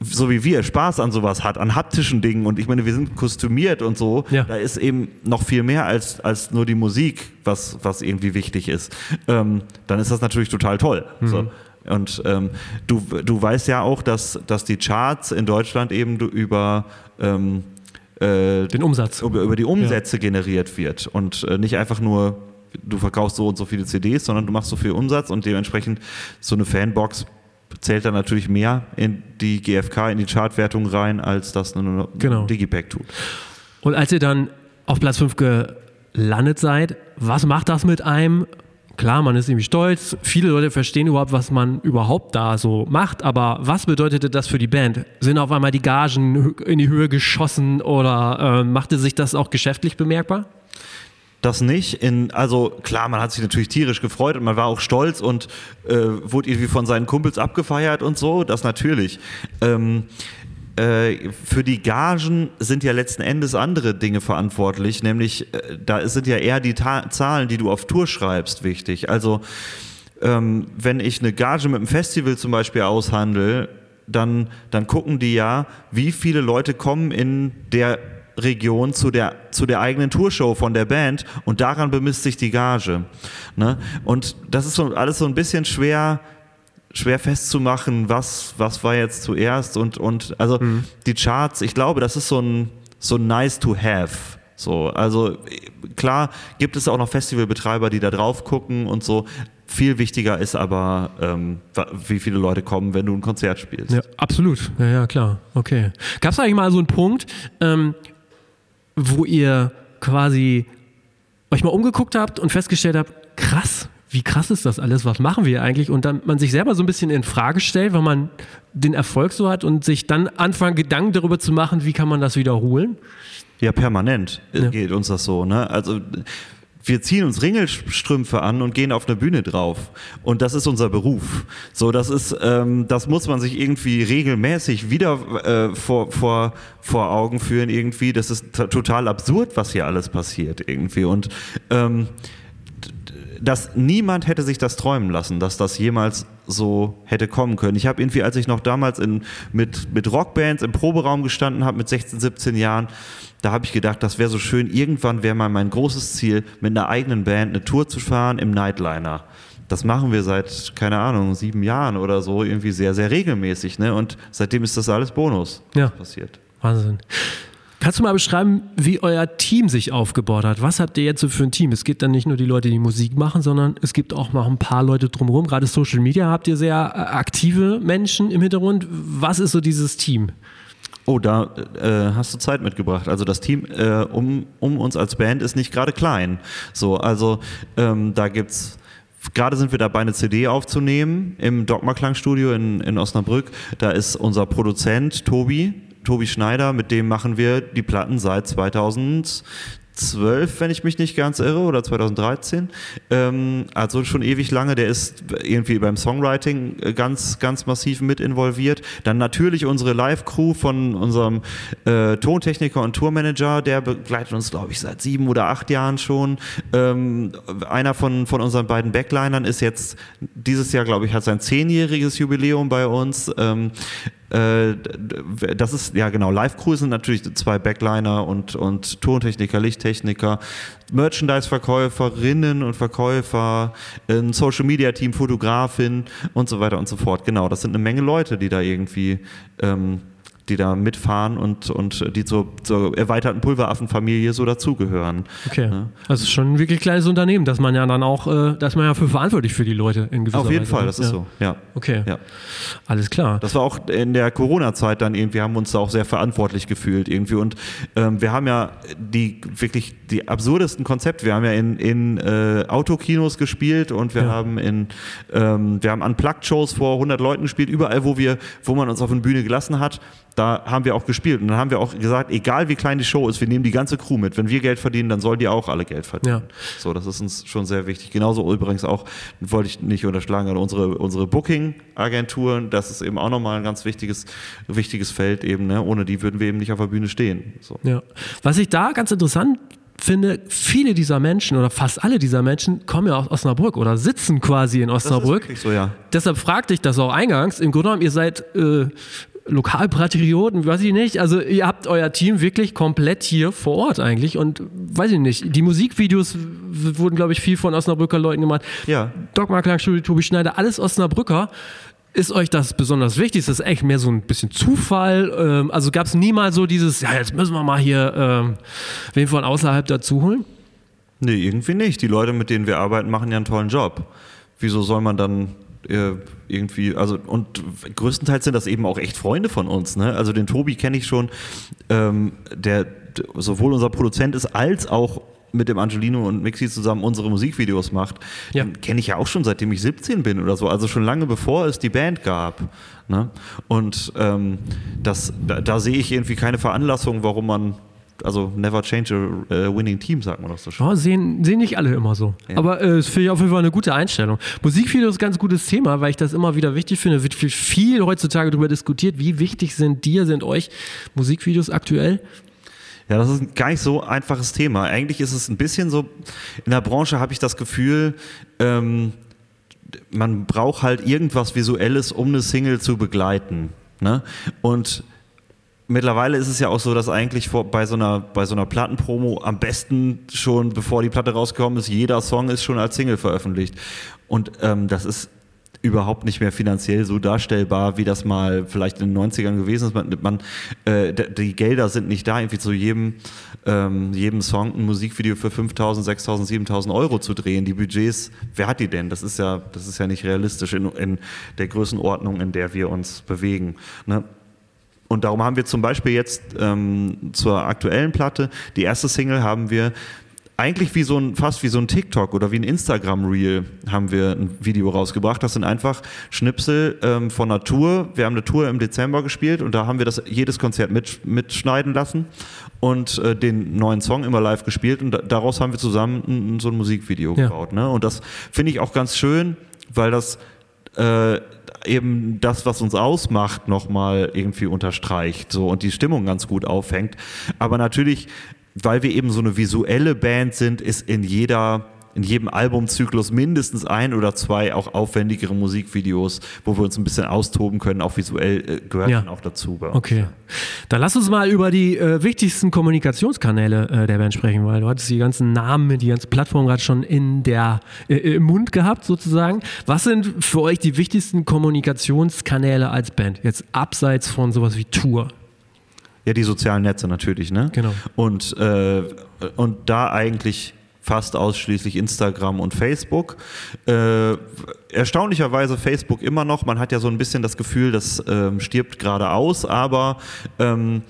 so wie wir Spaß an sowas hat, an haptischen Dingen und ich meine, wir sind kostümiert und so, ja. da ist eben noch viel mehr als, als nur die Musik, was, was irgendwie wichtig ist. Ähm, dann ist das natürlich total toll. Mhm. So. Und ähm, du, du weißt ja auch, dass, dass die Charts in Deutschland eben über ähm, äh, den Umsatz über, über die Umsätze ja. generiert wird und äh, nicht einfach nur du verkaufst so und so viele CDs, sondern du machst so viel Umsatz und dementsprechend so eine Fanbox zählt dann natürlich mehr in die GfK, in die Chartwertung rein, als das eine genau. Digipack tut. Und als ihr dann auf Platz 5 gelandet seid, was macht das mit einem? Klar, man ist irgendwie stolz. Viele Leute verstehen überhaupt, was man überhaupt da so macht. Aber was bedeutete das für die Band? Sind auf einmal die Gagen in die Höhe geschossen oder äh, machte sich das auch geschäftlich bemerkbar? das nicht. In, also klar, man hat sich natürlich tierisch gefreut und man war auch stolz und äh, wurde irgendwie von seinen Kumpels abgefeiert und so, das natürlich. Ähm, äh, für die Gagen sind ja letzten Endes andere Dinge verantwortlich, nämlich äh, da sind ja eher die Ta Zahlen, die du auf Tour schreibst, wichtig. Also ähm, wenn ich eine Gage mit einem Festival zum Beispiel aushandle, dann, dann gucken die ja, wie viele Leute kommen in der Region zu der, zu der eigenen Tourshow von der Band und daran bemisst sich die Gage. Ne? Und das ist so alles so ein bisschen schwer, schwer festzumachen, was, was war jetzt zuerst und, und also mhm. die Charts, ich glaube, das ist so ein, so nice to have. So, also klar gibt es auch noch Festivalbetreiber, die da drauf gucken und so. Viel wichtiger ist aber, ähm, wie viele Leute kommen, wenn du ein Konzert spielst. Ja, absolut. Ja, ja klar. Okay. Gab es eigentlich mal so einen Punkt, ähm, wo ihr quasi euch mal umgeguckt habt und festgestellt habt, krass, wie krass ist das alles, was machen wir eigentlich? Und dann man sich selber so ein bisschen in Frage stellt, weil man den Erfolg so hat und sich dann anfangen, Gedanken darüber zu machen, wie kann man das wiederholen? Ja, permanent ja. geht uns das so. Ne? Also wir ziehen uns Ringelstrümpfe an und gehen auf eine Bühne drauf. Und das ist unser Beruf. So, das ist, ähm, das muss man sich irgendwie regelmäßig wieder äh, vor, vor, vor Augen führen irgendwie. Das ist total absurd, was hier alles passiert irgendwie. Und ähm, dass niemand hätte sich das träumen lassen, dass das jemals so hätte kommen können. Ich habe irgendwie, als ich noch damals in, mit, mit Rockbands im Proberaum gestanden habe, mit 16, 17 Jahren, da habe ich gedacht, das wäre so schön, irgendwann wäre mal mein großes Ziel, mit einer eigenen Band eine Tour zu fahren im Nightliner. Das machen wir seit, keine Ahnung, sieben Jahren oder so, irgendwie sehr, sehr regelmäßig. Ne? Und seitdem ist das alles Bonus ja. passiert. Wahnsinn. Kannst du mal beschreiben, wie euer Team sich aufgebaut hat? Was habt ihr jetzt so für ein Team? Es gibt dann nicht nur die Leute, die Musik machen, sondern es gibt auch noch ein paar Leute drumherum. Gerade Social Media habt ihr sehr äh, aktive Menschen im Hintergrund. Was ist so dieses Team? Oh, da äh, hast du Zeit mitgebracht. Also das Team äh, um, um uns als Band ist nicht gerade klein. So, also ähm, da gibt's Gerade sind wir dabei, eine CD aufzunehmen im Dogma Klangstudio in, in Osnabrück. Da ist unser Produzent Tobi, Tobi Schneider, mit dem machen wir die Platten seit 2000, 2012, wenn ich mich nicht ganz irre, oder 2013. Ähm, also schon ewig lange. Der ist irgendwie beim Songwriting ganz, ganz massiv mit involviert. Dann natürlich unsere Live-Crew von unserem äh, Tontechniker und Tourmanager, der begleitet uns, glaube ich, seit sieben oder acht Jahren schon. Ähm, einer von, von unseren beiden Backlinern ist jetzt dieses Jahr, glaube ich, hat sein zehnjähriges Jubiläum bei uns. Ähm, äh, das ist, ja genau, Live-Crew sind natürlich zwei Backliner und, und Tontechniker, Lichttechniker, Merchandise-Verkäuferinnen und Verkäufer, ein Social-Media-Team, Fotografin und so weiter und so fort. Genau, das sind eine Menge Leute, die da irgendwie ähm, die da mitfahren und, und die zur, zur erweiterten Pulveraffenfamilie so dazugehören. Okay. Ja. Also schon ein wirklich kleines Unternehmen, dass man ja dann auch, äh, dass man ja für verantwortlich für die Leute in gewisser Auf jeden Weise, Fall, ne? das ist ja. so, ja. Okay. Ja. Alles klar. Das war auch in der Corona-Zeit dann irgendwie, haben wir uns da auch sehr verantwortlich gefühlt irgendwie. Und ähm, wir haben ja die wirklich die absurdesten Konzepte. Wir haben ja in, in äh, Autokinos gespielt und wir Ja. haben in, ähm, wir haben Unplugged-Shows vor 100 Leuten gespielt, überall, wo wir, wo man uns auf eine Bühne gelassen hat. Da haben wir auch gespielt und dann haben wir auch gesagt, egal wie klein die Show ist, wir nehmen die ganze Crew mit. Wenn wir Geld verdienen, dann sollen die auch alle Geld verdienen. Ja. So, das ist uns schon sehr wichtig. Genauso übrigens auch, wollte ich nicht unterschlagen, aber unsere, unsere Booking-Agenturen, das ist eben auch nochmal ein ganz wichtiges, wichtiges Feld eben, ne? ohne die würden wir eben nicht auf der Bühne stehen. So. Ja. Was ich da ganz interessant finde, viele dieser Menschen oder fast alle dieser Menschen kommen ja aus Osnabrück oder sitzen quasi in Das ist Osnabrück. so, ja. Deshalb fragte ich das auch eingangs. Im Grunde genommen, ihr seid äh, Lokalpatrioten, weiß ich nicht. Also ihr habt euer Team wirklich komplett hier vor Ort eigentlich und weiß ich nicht. Die Musikvideos wurden, glaube ich, viel von Osnabrücker Leuten gemacht. Ja. Dogma Klangstudio, Tobi Schneider, alles Osnabrücker. Ist euch das besonders wichtig? Ist das echt mehr so ein bisschen Zufall? Ähm, also gab es nie mal so dieses, ja, jetzt müssen wir mal hier ähm, wen von außerhalb dazu holen? Nee, irgendwie nicht. Die Leute, mit denen wir arbeiten, machen ja einen tollen Job. Wieso soll man dann irgendwie, also und größtenteils sind das eben auch echt Freunde von uns. Ne? Also den Tobi kenne ich schon, ähm, der sowohl unser Produzent ist, als auch mit dem Angelino und Mixi zusammen unsere Musikvideos macht. Ja. Den kenne ich ja auch schon seitdem ich 17 bin oder so, also schon lange bevor es die Band gab. Ne? Und ähm, das, da, da sehe ich irgendwie keine Veranlassung, warum man, also never change a äh, winning team, sagt man doch so schön. Ja, sehen, sehen nicht alle immer so. Ja. Aber äh, das finde ich auf jeden Fall eine gute Einstellung. Musikvideo ist ein ganz gutes Thema, weil ich das immer wieder wichtig finde. Wird viel, viel heutzutage darüber diskutiert. Wie wichtig sind dir, sind euch Musikvideos aktuell? Ja, das ist ein gar nicht so einfaches Thema. Eigentlich ist es ein bisschen so, in der Branche habe ich das Gefühl, ähm, man braucht halt irgendwas Visuelles, um eine Single zu begleiten. Ne? Und mittlerweile ist es ja auch so, dass eigentlich vor, bei, so einer, bei so einer Plattenpromo am besten schon, bevor die Platte rausgekommen ist, jeder Song ist schon als Single veröffentlicht. Und ähm, das ist überhaupt nicht mehr finanziell so darstellbar, wie das mal vielleicht in den 90ern gewesen ist. Man, man, äh, die Gelder sind nicht da, irgendwie zu jedem, ähm, jedem Song ein Musikvideo für 5.000, 6.000, 7.000 Euro zu drehen. Die Budgets, wer hat die denn? Das ist ja, das ist ja nicht realistisch in, in der Größenordnung, in der wir uns bewegen. Ne? Und darum haben wir zum Beispiel jetzt ähm, zur aktuellen Platte, die erste Single haben wir eigentlich wie so ein, fast wie so ein TikTok oder wie ein Instagram-Reel haben wir ein Video rausgebracht. Das sind einfach Schnipsel ähm, von einer Tour. Wir haben eine Tour im Dezember gespielt und da haben wir das jedes Konzert mit, mitschneiden lassen und äh, den neuen Song immer live gespielt und da, daraus haben wir zusammen ein, so ein Musikvideo Ja. gebaut. Ne? Und das finde ich auch ganz schön, weil das äh, eben das, was uns ausmacht, nochmal irgendwie unterstreicht so, und die Stimmung ganz gut auffängt. Aber natürlich, weil wir eben so eine visuelle Band sind, ist in jeder in jedem Albumzyklus mindestens ein oder zwei auch aufwendigere Musikvideos, wo wir uns ein bisschen austoben können, auch visuell äh, gehört Ja. dann auch dazu. Okay. Dann lass uns mal über die äh, wichtigsten Kommunikationskanäle äh, der Band sprechen, weil du hattest die ganzen Namen, die ganze Plattform gerade schon in der, äh, im Mund gehabt sozusagen. Was sind für euch die wichtigsten Kommunikationskanäle als Band? Jetzt abseits von sowas wie Tour. Ja, die sozialen Netze natürlich, ne? Genau. Und, äh, und da eigentlich fast ausschließlich Instagram und Facebook. Äh, erstaunlicherweise Facebook immer noch. Man hat ja so ein bisschen das Gefühl, das ähm, stirbt gerade aus, aber ähm,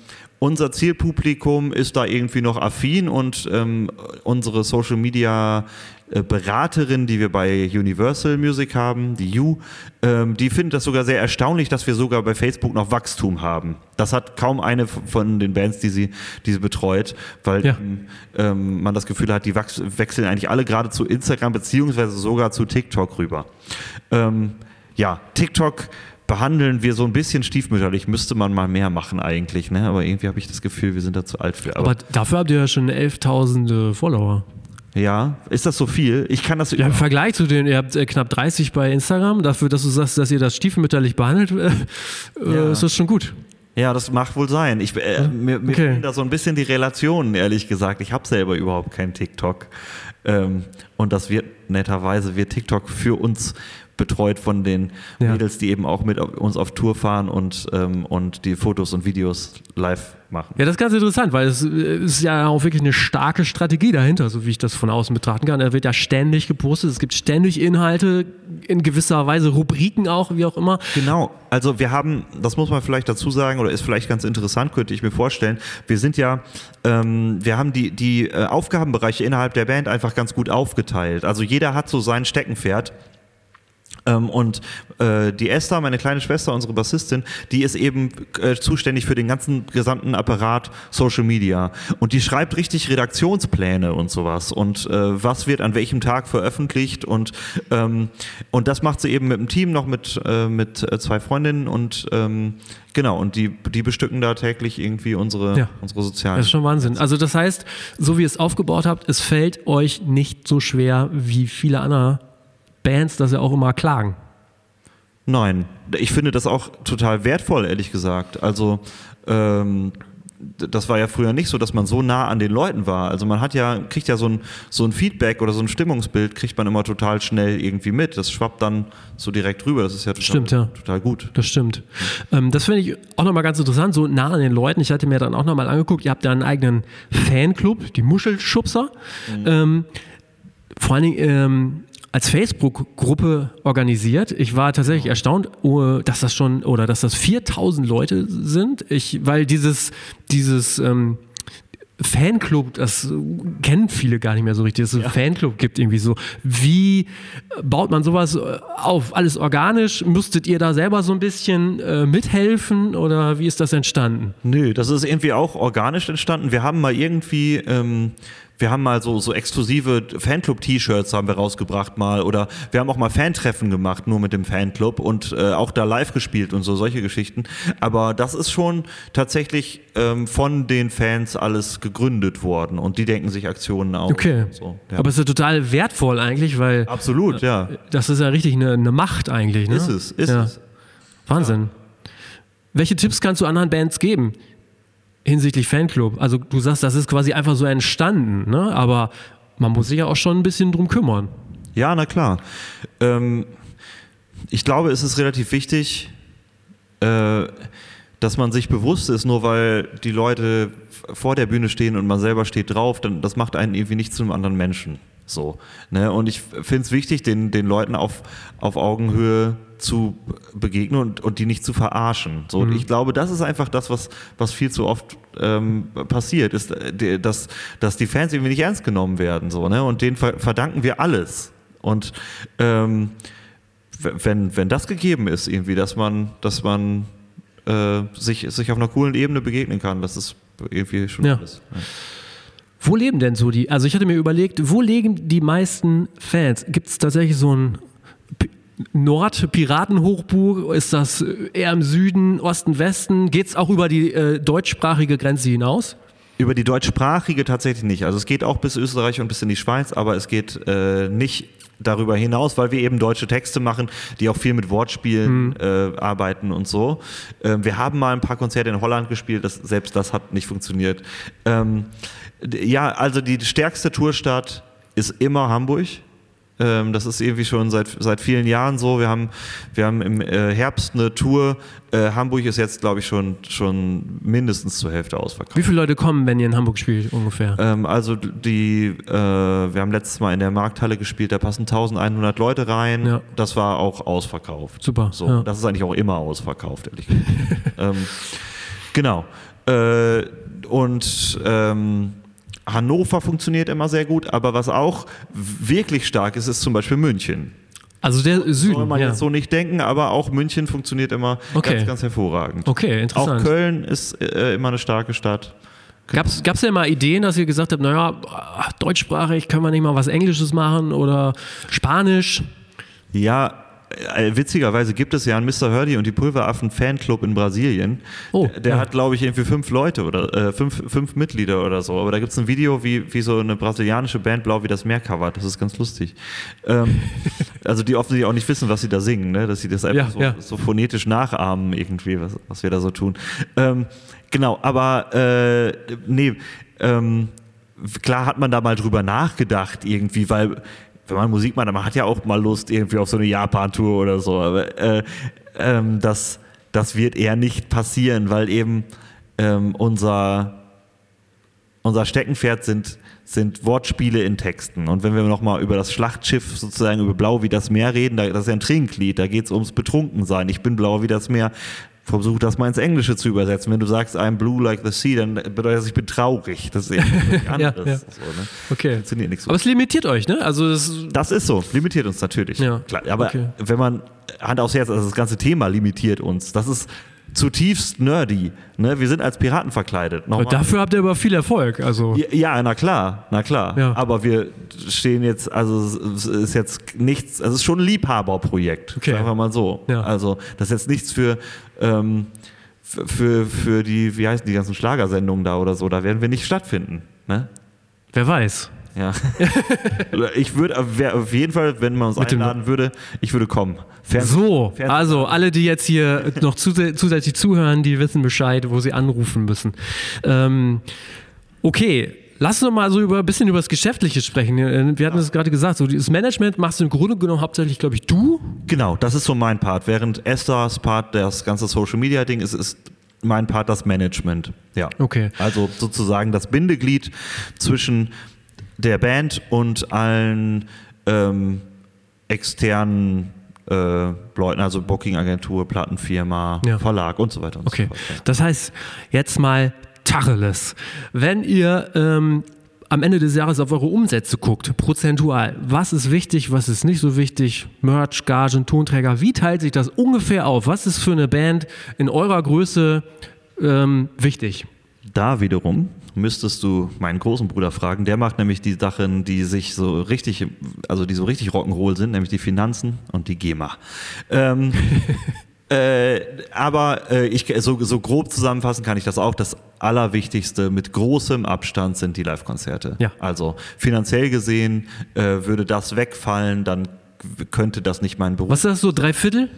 unser Zielpublikum ist da irgendwie noch affin und ähm, unsere Social Media äh, Beraterin, die wir bei Universal Music haben, die You, ähm, die findet das sogar sehr erstaunlich, dass wir sogar bei Facebook noch Wachstum haben. Das hat kaum eine von den Bands, die sie, die sie betreut, weil Ja. ähm, man das Gefühl hat, die wechseln eigentlich alle gerade zu Instagram beziehungsweise sogar zu TikTok rüber. Ähm, ja, TikTok behandeln wir so ein bisschen stiefmütterlich, müsste man mal mehr machen eigentlich, ne? aber irgendwie habe ich das Gefühl, wir sind da zu alt für. Aber dafür habt ihr ja schon 11.000 Follower. ja, ist das so viel? Ich kann das Ja, Im Vergleich zu den, ihr habt äh, knapp 30 bei Instagram, dafür, dass du sagst, dass ihr das stiefmütterlich behandelt, äh, Ja. äh, ist das schon gut. Ja, das mag wohl sein. Ich, äh, mir mir Okay. da so ein bisschen die Relationen, ehrlich gesagt. Ich habe selber überhaupt kein TikTok. Ähm, und das wird netterweise wird TikTok für uns betreut von den Ja. Mädels, die eben auch mit uns auf Tour fahren und, ähm, und die Fotos und Videos live machen. Ja, das ist ganz interessant, weil es äh, ist ja auch wirklich eine starke Strategie dahinter, so wie ich das von außen betrachten kann. Er wird ja ständig gepostet, es gibt ständig Inhalte, in gewisser Weise Rubriken auch, wie auch immer. Genau, also wir haben, das muss man vielleicht dazu sagen, oder ist vielleicht ganz interessant, könnte ich mir vorstellen, wir sind ja, ähm, wir haben die, die äh, Aufgabenbereiche innerhalb der Band einfach ganz gut aufgeteilt. Also jeder hat so sein Steckenpferd. Ähm, und äh, die Esther, meine kleine Schwester, unsere Bassistin, die ist eben äh, zuständig für den ganzen gesamten Apparat Social Media. Und die schreibt richtig Redaktionspläne und sowas. Und äh, was wird an welchem Tag veröffentlicht. Und, ähm, und das macht sie eben mit dem Team noch mit, äh, mit äh, zwei Freundinnen. Und ähm, genau, und die, die bestücken da täglich irgendwie unsere, Ja. unsere sozialen. Das ist schon Wahnsinn. Also das heißt, so wie ihr es aufgebaut habt, es fällt euch nicht so schwer wie viele andere Bands, dass ihr auch immer klagen. Nein, ich finde das auch total wertvoll, ehrlich gesagt. Also ähm, das war ja früher nicht so, dass man so nah an den Leuten war. Also man hat ja, kriegt ja so ein, so ein Feedback oder so ein Stimmungsbild, kriegt man immer total schnell irgendwie mit. Das schwappt dann so direkt rüber. Das ist ja total, Stimmt, ja. total gut. Das stimmt. Ähm, das finde ich auch nochmal ganz interessant, so nah an den Leuten. Ich hatte mir dann auch nochmal angeguckt, ihr habt ja einen eigenen Fanclub, die Muschelschubser. Ähm, vor allen Dingen ähm, als Facebook-Gruppe organisiert. Ich war tatsächlich erstaunt, oh, dass das schon oder dass das 4000 Leute sind. Ich, weil dieses, dieses ähm, Fanclub, das kennen viele gar nicht mehr so richtig, dass es einen Fanclub gibt irgendwie so. Wie baut man sowas auf? Alles organisch? Müsstet ihr da selber so ein bisschen äh, mithelfen oder wie ist das entstanden? Nö, das ist irgendwie auch organisch entstanden. Wir haben mal irgendwie, ähm, wir haben mal so, so exklusive Fanclub-T-Shirts haben wir rausgebracht mal oder wir haben auch mal Fantreffen gemacht, nur mit dem Fanclub und äh, auch da live gespielt und so solche Geschichten. Aber das ist schon tatsächlich ähm, von den Fans alles gegründet worden und die denken sich Aktionen aus. Okay. So, ja. Aber es ist ja total wertvoll eigentlich, weil Absolut, ja. das ist ja richtig eine, eine Macht eigentlich. Ne? Ist es, ist ja. es. Wahnsinn. Welche Tipps kannst du anderen Bands geben hinsichtlich Fanclub? Also du sagst, das ist quasi einfach so entstanden, ne? aber man muss sich ja auch schon ein bisschen drum kümmern. Ja, na klar. Ähm, ich glaube, es ist relativ wichtig, äh, dass man sich bewusst ist, nur weil die Leute vor der Bühne stehen und man selber steht drauf, dann das macht einen irgendwie nicht zu einem anderen Menschen. So, ne? Und ich finde es wichtig, den, den Leuten auf, auf Augenhöhe zu begegnen und, und die nicht zu verarschen. So, und ich glaube, das ist einfach das, was, was viel zu oft ähm, passiert, ist, äh, dass, dass die Fans irgendwie nicht ernst genommen werden. So, ne? Und denen ver verdanken wir alles. Und ähm, wenn, wenn das gegeben ist, irgendwie, dass man, dass man äh, sich, sich auf einer coolen Ebene begegnen kann, das ist irgendwie schon Ja. alles. Ja. Wo leben denn so die? Also ich hatte mir überlegt, wo leben die meisten Fans? Gibt es tatsächlich so ein Nord-Piratenhochburg? Ist das eher im Süden, Osten, Westen? Geht es auch über die äh, deutschsprachige Grenze hinaus? Über die deutschsprachige tatsächlich nicht. Also es geht auch bis Österreich und bis in die Schweiz, aber es geht äh, nicht darüber hinaus, weil wir eben deutsche Texte machen, die auch viel mit Wortspielen äh, arbeiten und so. Ähm, wir haben mal ein paar Konzerte in Holland gespielt, das, selbst das hat nicht funktioniert. Ähm, ja, also die stärkste Tourstadt ist immer Hamburg. Ähm, das ist irgendwie schon seit, seit vielen Jahren so. Wir haben, wir haben im äh, Herbst eine Tour. Äh, Hamburg ist jetzt, glaube ich, schon, schon mindestens zur Hälfte ausverkauft. Wie viele Leute kommen, wenn ihr in Hamburg spielt ungefähr? Ähm, also die, äh, wir haben letztes Mal in der Markthalle gespielt, da passen 1100 Leute rein. Ja. Das war auch ausverkauft. Super, So, ja. Das ist eigentlich auch immer ausverkauft, ehrlich gesagt. ähm, genau. Äh, und ähm, Hannover funktioniert immer sehr gut, aber was auch wirklich stark ist, ist zum Beispiel München. Also der Soll Süden. man Ja. jetzt so nicht denken, aber auch München funktioniert immer Okay. ganz, ganz hervorragend. Okay, Auch interessant. Köln ist äh, immer eine starke Stadt. Gab es denn mal Ideen, dass ihr gesagt habt, naja, deutschsprachig, können wir nicht mal was Englisches machen oder Spanisch? Ja, witzigerweise gibt es ja einen Mr. Hurdy und die Pulveraffen Fanclub in Brasilien. Oh, der der ja. hat, glaube ich, irgendwie fünf Leute oder äh, fünf, fünf Mitglieder oder so. Aber da gibt es ein Video, wie, wie so eine brasilianische Band Blau wie das Meer covert. Das ist ganz lustig. Ähm, also die offensichtlich auch nicht wissen, was sie da singen, ne? dass sie das einfach Ja, so, ja. so phonetisch nachahmen irgendwie, was, was wir da so tun. Ähm, genau, aber äh, nee, ähm, klar hat man da mal drüber nachgedacht irgendwie, weil wenn man Musik macht, man hat ja auch mal Lust irgendwie auf so eine Japan-Tour oder so. Aber äh, ähm, das, das wird eher nicht passieren, weil eben ähm, unser, unser Steckenpferd sind, sind Wortspiele in Texten. Und wenn wir nochmal über das Schlachtschiff sozusagen, über Blau wie das Meer reden, da, das ist ja ein Trinklied, da geht es ums Betrunkensein. Ich bin blau wie das Meer. Versuch das mal ins Englische zu übersetzen. Wenn du sagst, I'm blue like the sea, dann bedeutet das, ich bin traurig. Das ist eben anderes. ja, ja. So, ne? Okay. Funktioniert nicht so. Aber es limitiert euch, ne? Also das, Das ist so, limitiert uns natürlich. Ja, Klar, aber okay. wenn man Hand aufs Herz, also das ganze Thema limitiert uns. Das ist zutiefst nerdy. Ne? Wir sind als Piraten verkleidet. Nochmal. dafür habt ihr aber viel Erfolg. Also Ja, ja, na klar, na klar. Ja. Aber wir stehen jetzt, also es ist jetzt nichts, also es ist schon ein Liebhaberprojekt, Okay. sagen wir mal so. Ja. Also das ist jetzt nichts für, ähm, für, für, die, wie heißen die ganzen Schlagersendungen da oder so, da werden wir nicht stattfinden. Ne? wer weiß. Ja. ich würde auf jeden Fall, wenn man uns Mit einladen würde, ich würde kommen. Fern So, Fern- also alle, die jetzt hier noch zus zusätzlich zuhören, die wissen Bescheid, wo sie anrufen müssen. Ähm, okay. Lass uns doch mal so über ein bisschen über das Geschäftliche sprechen. Äh, Wir hatten es gerade gesagt, so das Management machst du im Grunde genommen hauptsächlich, glaube ich, du. Genau, das ist so mein Part. Während Esthers Part das ganze Social Media Ding ist, ist mein Part das Management. Ja. Okay. Also sozusagen das Bindeglied zwischen der Band und allen ähm, externen äh, Leuten, also Booking-Agentur, Plattenfirma, Ja. Verlag und so weiter und Okay. so fort. Das heißt, jetzt mal Tacheles. Wenn ihr ähm, am Ende des Jahres auf eure Umsätze guckt, prozentual, was ist wichtig, was ist nicht so wichtig, Merch, Gagen, Tonträger, wie teilt sich das ungefähr auf? Was ist für eine Band in eurer Größe ähm, wichtig? Da wiederum müsstest du meinen großen Bruder fragen. Der macht nämlich die Sachen, die sich so richtig, also die so richtig Rock'n'Roll sind, nämlich die Finanzen und die GEMA. Ähm, äh, aber äh, ich, so, so grob zusammenfassen kann ich das auch. Das Allerwichtigste mit großem Abstand sind die Live-Konzerte. Ja. Also finanziell gesehen äh, würde das wegfallen, dann könnte das nicht mein Beruf Was ist das so, drei Viertel?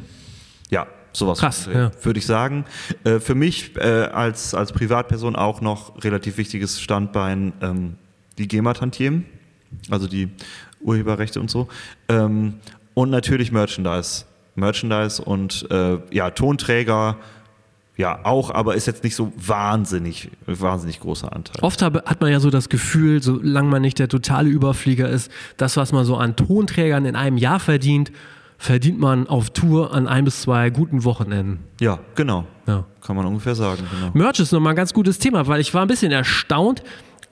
ja, sowas Krass, ja. würde ich sagen. Äh, für mich äh, als, als Privatperson auch noch relativ wichtiges Standbein ähm, die GEMA-Tantiemen, also die Urheberrechte und so. Ähm, und natürlich Merchandise. Merchandise und äh, ja, Tonträger, ja, auch, aber ist jetzt nicht so wahnsinnig, wahnsinnig großer Anteil. Oft habe, hat man ja so das Gefühl, solange man nicht der totale Überflieger ist, das, was man so an Tonträgern in einem Jahr verdient, verdient man auf Tour an ein bis zwei guten Wochenenden. Ja, genau. Ja. Kann man ungefähr sagen, genau. Merch ist nochmal ein ganz gutes Thema, weil ich war ein bisschen erstaunt,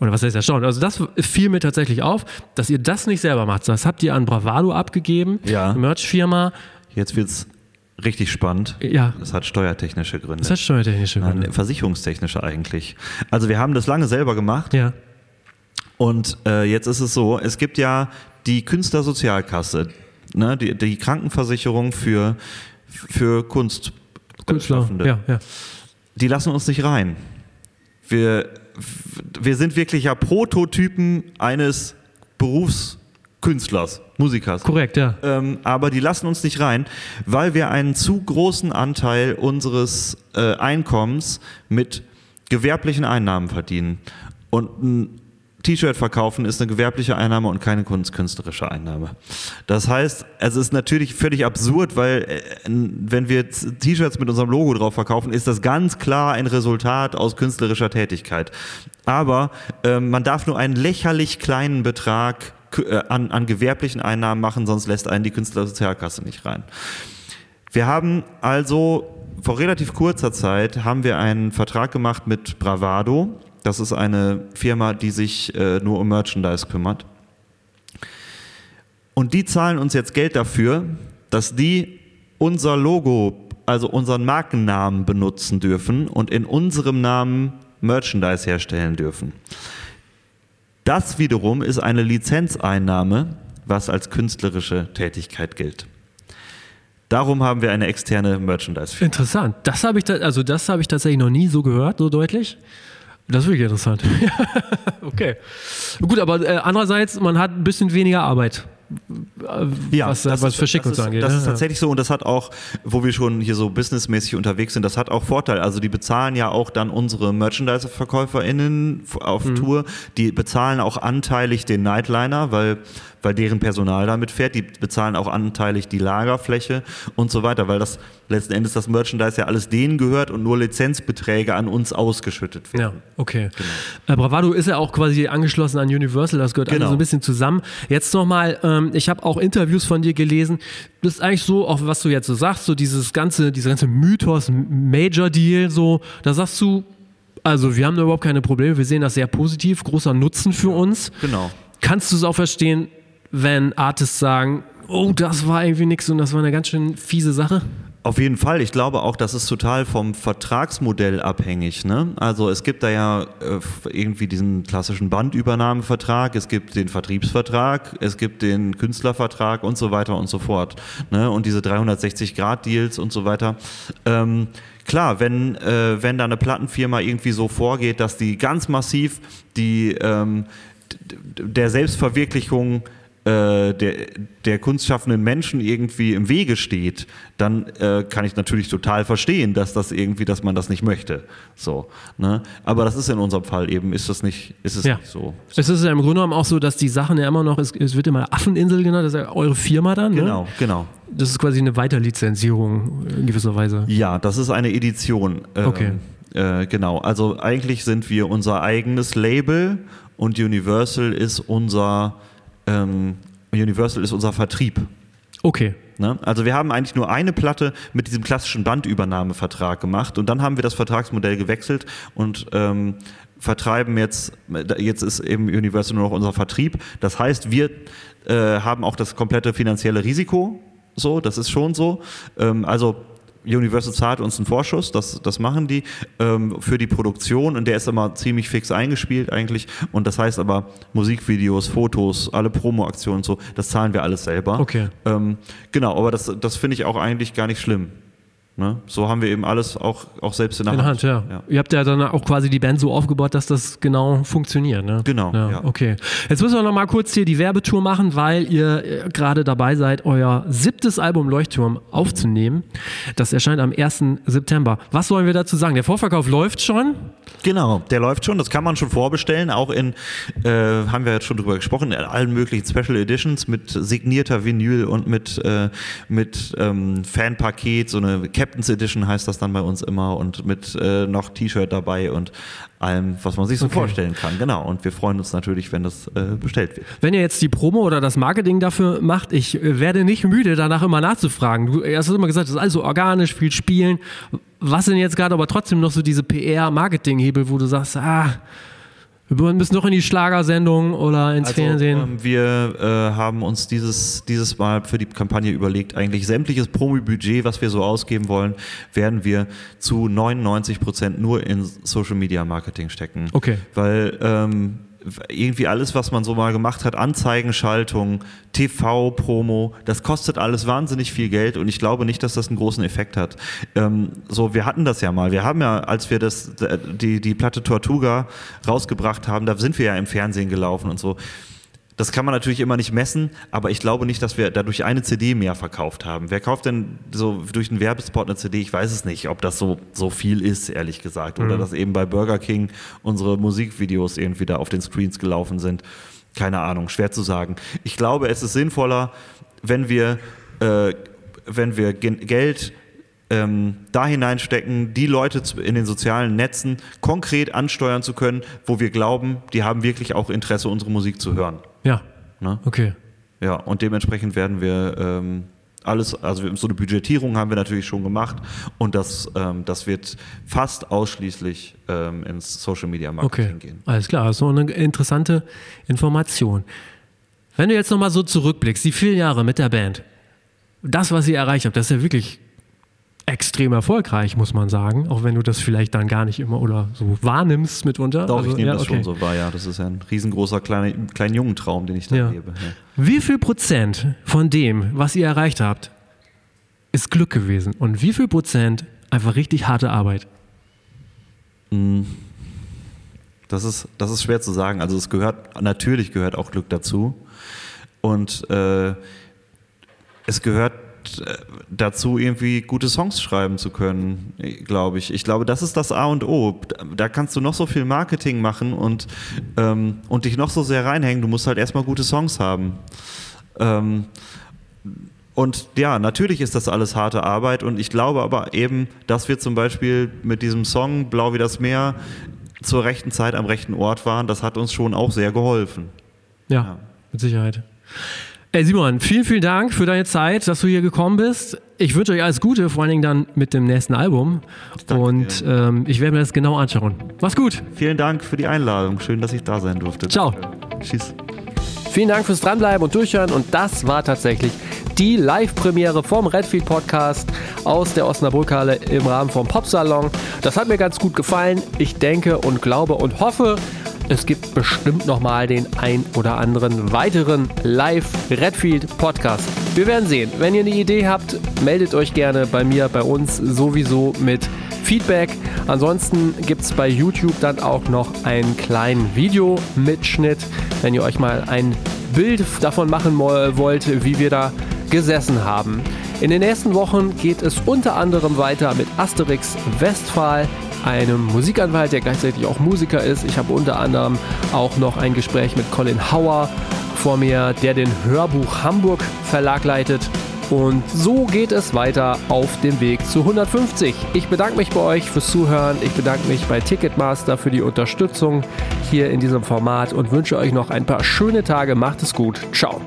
oder was heißt erstaunt? Also das fiel mir tatsächlich auf, dass ihr das nicht selber macht. Das habt ihr an Bravado abgegeben, Ja. Merch-Firma. Jetzt wird's richtig spannend. Ja, Das hat steuertechnische Gründe. das hat steuertechnische Nein, Gründe. versicherungstechnische eigentlich. Also wir haben das lange selber gemacht Ja, und äh, jetzt ist es so, es gibt ja die Künstlersozialkasse, ne, die, die Krankenversicherung für, für Kunst. Künstler. Schaffende. Ja, ja. Die lassen uns nicht rein. Wir, wir sind wirklich ja Prototypen eines Berufskünstlers, Musikers. Korrekt, ja. Ähm, aber die lassen uns nicht rein, weil wir einen zu großen Anteil unseres äh, Einkommens mit gewerblichen Einnahmen verdienen. Und ein T-Shirt verkaufen ist eine gewerbliche Einnahme und keine kunst künstlerische Einnahme. Das heißt, es ist natürlich völlig absurd, weil äh, wenn wir T-Shirts mit unserem Logo drauf verkaufen, ist das ganz klar ein Resultat aus künstlerischer Tätigkeit. Aber ähm, man darf nur einen lächerlich kleinen Betrag äh, an, an gewerblichen Einnahmen machen, sonst lässt einen die Künstlersozialkasse nicht rein. Wir haben also vor relativ kurzer Zeit haben wir einen Vertrag gemacht mit Bravado. Das ist eine Firma, die sich äh, nur um Merchandise kümmert. Und die zahlen uns jetzt Geld dafür, dass die unser Logo, also unseren Markennamen benutzen dürfen und in unserem Namen Merchandise herstellen dürfen. Das wiederum ist eine Lizenzeinnahme, was als künstlerische Tätigkeit gilt. Darum haben wir eine externe Merchandise-Firma. Interessant. Das habe ich, ta- also das habe ich tatsächlich noch nie so gehört, so deutlich. Das ist wirklich interessant. okay. Gut, aber äh, andererseits, man hat ein bisschen weniger Arbeit. Äh, was, das was ist- Verschickung das ist, angeht. Das ja, ist ja. tatsächlich so und das hat auch, wo wir schon hier so businessmäßig unterwegs sind, das hat auch Vorteil. Also die bezahlen ja auch dann unsere Merchandise-VerkäuferInnen auf Mhm. Tour. Die bezahlen auch anteilig den Nightliner, weil weil deren Personal damit fährt. Die bezahlen auch anteilig die Lagerfläche und so weiter, weil das letzten Endes das Merchandise ja alles denen gehört und nur Lizenzbeträge an uns ausgeschüttet werden. Ja, okay. Genau. Äh, Bravado ist ja auch quasi angeschlossen an Universal, das gehört genau. alles so ein bisschen zusammen. Jetzt nochmal, ähm, ich habe auch Interviews von dir gelesen. Das ist eigentlich so, auch was du jetzt so sagst, so dieses ganze, dieser ganze Mythos, Major Deal, so, da sagst du, also wir haben da überhaupt keine Probleme, wir sehen das sehr positiv, großer Nutzen für uns. Genau. Kannst du es auch verstehen, wenn Artists sagen, oh, das war irgendwie nichts und das war eine ganz schön fiese Sache? Auf jeden Fall. Ich glaube auch, das ist total vom Vertragsmodell abhängig. Ne? Also es gibt da ja äh, irgendwie diesen klassischen Bandübernahmevertrag, es gibt den Vertriebsvertrag, es gibt den Künstlervertrag und so weiter und so fort. Ne? Und diese 360-Grad-Deals und so weiter. Ähm, klar, wenn, äh, wenn da eine Plattenfirma irgendwie so vorgeht, dass die ganz massiv die ähm, der Selbstverwirklichung äh, der, der kunstschaffenden Menschen irgendwie im Wege steht, dann äh, kann ich natürlich total verstehen, dass das irgendwie, dass man das nicht möchte. So, ne? Aber das ist in unserem Fall eben, ist das nicht, ist es ja. nicht so. Es ist ja im Grunde genommen auch so, dass die Sachen ja immer noch, es, es wird immer Affeninsel genannt, das ist ja eure Firma dann. Ne? Genau, genau. Das ist quasi eine Weiterlizenzierung in gewisser Weise. Ja, das ist eine Edition. Ähm, okay. Äh, genau, also eigentlich sind wir unser eigenes Label und Universal ist unser ähm, Universal ist unser Vertrieb. Okay. Ne? Also wir haben eigentlich nur eine Platte mit diesem klassischen Bandübernahmevertrag gemacht und dann haben wir das Vertragsmodell gewechselt und ähm, vertreiben jetzt, jetzt ist eben Universal nur noch unser Vertrieb. Das heißt, wir äh, haben auch das komplette finanzielle Risiko. So, das ist schon so. Ähm, also Universal zahlt uns einen Vorschuss, das, das machen die ähm, für die Produktion und der ist immer ziemlich fix eingespielt eigentlich. Und das heißt aber Musikvideos, Fotos, alle Promoaktionen und so, das zahlen wir alles selber. Okay. Ähm, genau, aber das, das finde ich auch eigentlich gar nicht schlimm. Ne? So haben wir eben alles auch, auch selbst in der, in der Hand. Hand ja. ja. Ihr habt ja dann auch quasi die Band so aufgebaut, dass das genau funktioniert. Ne? Genau. Ja, ja. Okay. Jetzt müssen wir noch mal kurz hier die Werbetour machen, weil ihr äh, gerade dabei seid, euer siebtes Album Leuchtturm aufzunehmen. Das erscheint am 1. September. Was sollen wir dazu sagen? Der Vorverkauf läuft schon. Genau, der läuft schon. Das kann man schon vorbestellen. Auch in, äh, haben wir jetzt schon drüber gesprochen, in allen möglichen Special Editions mit signierter Vinyl und mit, äh, mit ähm, Fanpaket, so eine Captain's Edition heißt das dann bei uns immer und mit äh, noch T-Shirt dabei und allem, was man sich so okay. vorstellen kann. Genau. Und wir freuen uns natürlich, wenn das äh, bestellt wird. Wenn ihr jetzt die Promo oder das Marketing dafür macht, ich äh, werde nicht müde, danach immer nachzufragen. Du hast immer gesagt, das ist alles so organisch, viel spielen. Was sind jetzt gerade aber trotzdem noch so diese PR-Marketing-Hebel, wo du sagst, ah, wir müssen noch in die Schlagersendung oder ins also, Fernsehen. Ähm, wir äh, haben uns dieses, dieses Mal für die Kampagne überlegt, eigentlich sämtliches Promi-Budget, was wir so ausgeben wollen, werden wir zu 99 Prozent nur in Social Media Marketing stecken. Okay. Weil ähm, irgendwie alles, was man so mal gemacht hat, Anzeigenschaltung, TV-Promo, das kostet alles wahnsinnig viel Geld und ich glaube nicht, dass das einen großen Effekt hat. Ähm, so, wir hatten das ja mal. Wir haben ja, als wir das, die, die Platte Tortuga rausgebracht haben, da sind wir ja im Fernsehen gelaufen und so. Das kann man natürlich immer nicht messen, aber ich glaube nicht, dass wir dadurch eine CD mehr verkauft haben. Wer kauft denn so durch einen Werbespot eine CD? Ich weiß es nicht, ob das so, so viel ist, ehrlich gesagt. Oder mhm. dass eben bei Burger King unsere Musikvideos irgendwie da auf den Screens gelaufen sind. Keine Ahnung, schwer zu sagen. Ich glaube, es ist sinnvoller, wenn wir, äh, wenn wir Geld ähm, da hineinstecken, die Leute in den sozialen Netzen konkret ansteuern zu können, wo wir glauben, die haben wirklich auch Interesse, unsere Musik zu hören. Ja. Ne? Okay. Ja, und dementsprechend werden wir ähm, alles, also so eine Budgetierung haben wir natürlich schon gemacht und das, ähm, das wird fast ausschließlich ähm, ins Social Media Marketing okay. gehen. Alles klar, so eine interessante Information. Wenn du jetzt nochmal so zurückblickst, die vielen Jahre mit der Band, das, was ihr erreicht habt, das ist ja wirklich extrem erfolgreich, muss man sagen, auch wenn du das vielleicht dann gar nicht immer oder so wahrnimmst mitunter. Doch, also, ich nehme ja, das okay. schon so wahr, ja. Das ist ein riesengroßer kleiner, kleiner jungen Traum, den ich da ja. lebe. Ja. Wie viel Prozent von dem, was ihr erreicht habt, ist Glück gewesen? Und wie viel Prozent einfach richtig harte Arbeit? Hm. Das ist, das ist schwer zu sagen. Also es gehört, natürlich gehört auch Glück dazu. Und äh, es gehört dazu, irgendwie gute Songs schreiben zu können, glaube ich. Ich glaube, das ist das A und O. Da kannst du noch so viel Marketing machen und, ähm, und dich noch so sehr reinhängen. Du musst halt erstmal gute Songs haben. Ähm, und ja, natürlich ist das alles harte Arbeit und ich glaube aber eben, dass wir zum Beispiel mit diesem Song Blau wie das Meer zur rechten Zeit am rechten Ort waren, das hat uns schon auch sehr geholfen. Ja, ja. mit Sicherheit. Ey Simon, vielen, vielen Dank für deine Zeit, dass du hier gekommen bist. Ich wünsche euch alles Gute, vor allen Dingen dann mit dem nächsten Album. Danke und ähm, ich werde mir das genau anschauen. Mach's gut. Vielen Dank für die Einladung. Schön, dass ich da sein durfte. Ciao. Tschüss. Vielen Dank fürs Dranbleiben und Durchhören. Und das war tatsächlich die Live-Premiere vom Redfield Podcast aus der Osnabrückhalle im Rahmen vom Popsalon. Das hat mir ganz gut gefallen. Ich denke und glaube und hoffe, es gibt bestimmt nochmal den ein oder anderen weiteren Live-Redfield-Podcast. Wir werden sehen. Wenn ihr eine Idee habt, meldet euch gerne bei mir, bei uns sowieso mit Feedback. Ansonsten gibt es bei YouTube dann auch noch einen kleinen Videomitschnitt, wenn ihr euch mal ein Bild davon machen wollt, wie wir da gesessen haben. In den nächsten Wochen geht es unter anderem weiter mit Asterix Westphal einem Musikanwalt, der gleichzeitig auch Musiker ist. Ich habe unter anderem auch noch ein Gespräch mit Colin Hauer vor mir, der den Hörbuch Hamburg Verlag leitet. Und so geht es weiter auf dem Weg zu 150. Ich bedanke mich bei euch fürs Zuhören. Ich bedanke mich bei Ticketmaster für die Unterstützung hier in diesem Format und wünsche euch noch ein paar schöne Tage. Macht es gut. Ciao.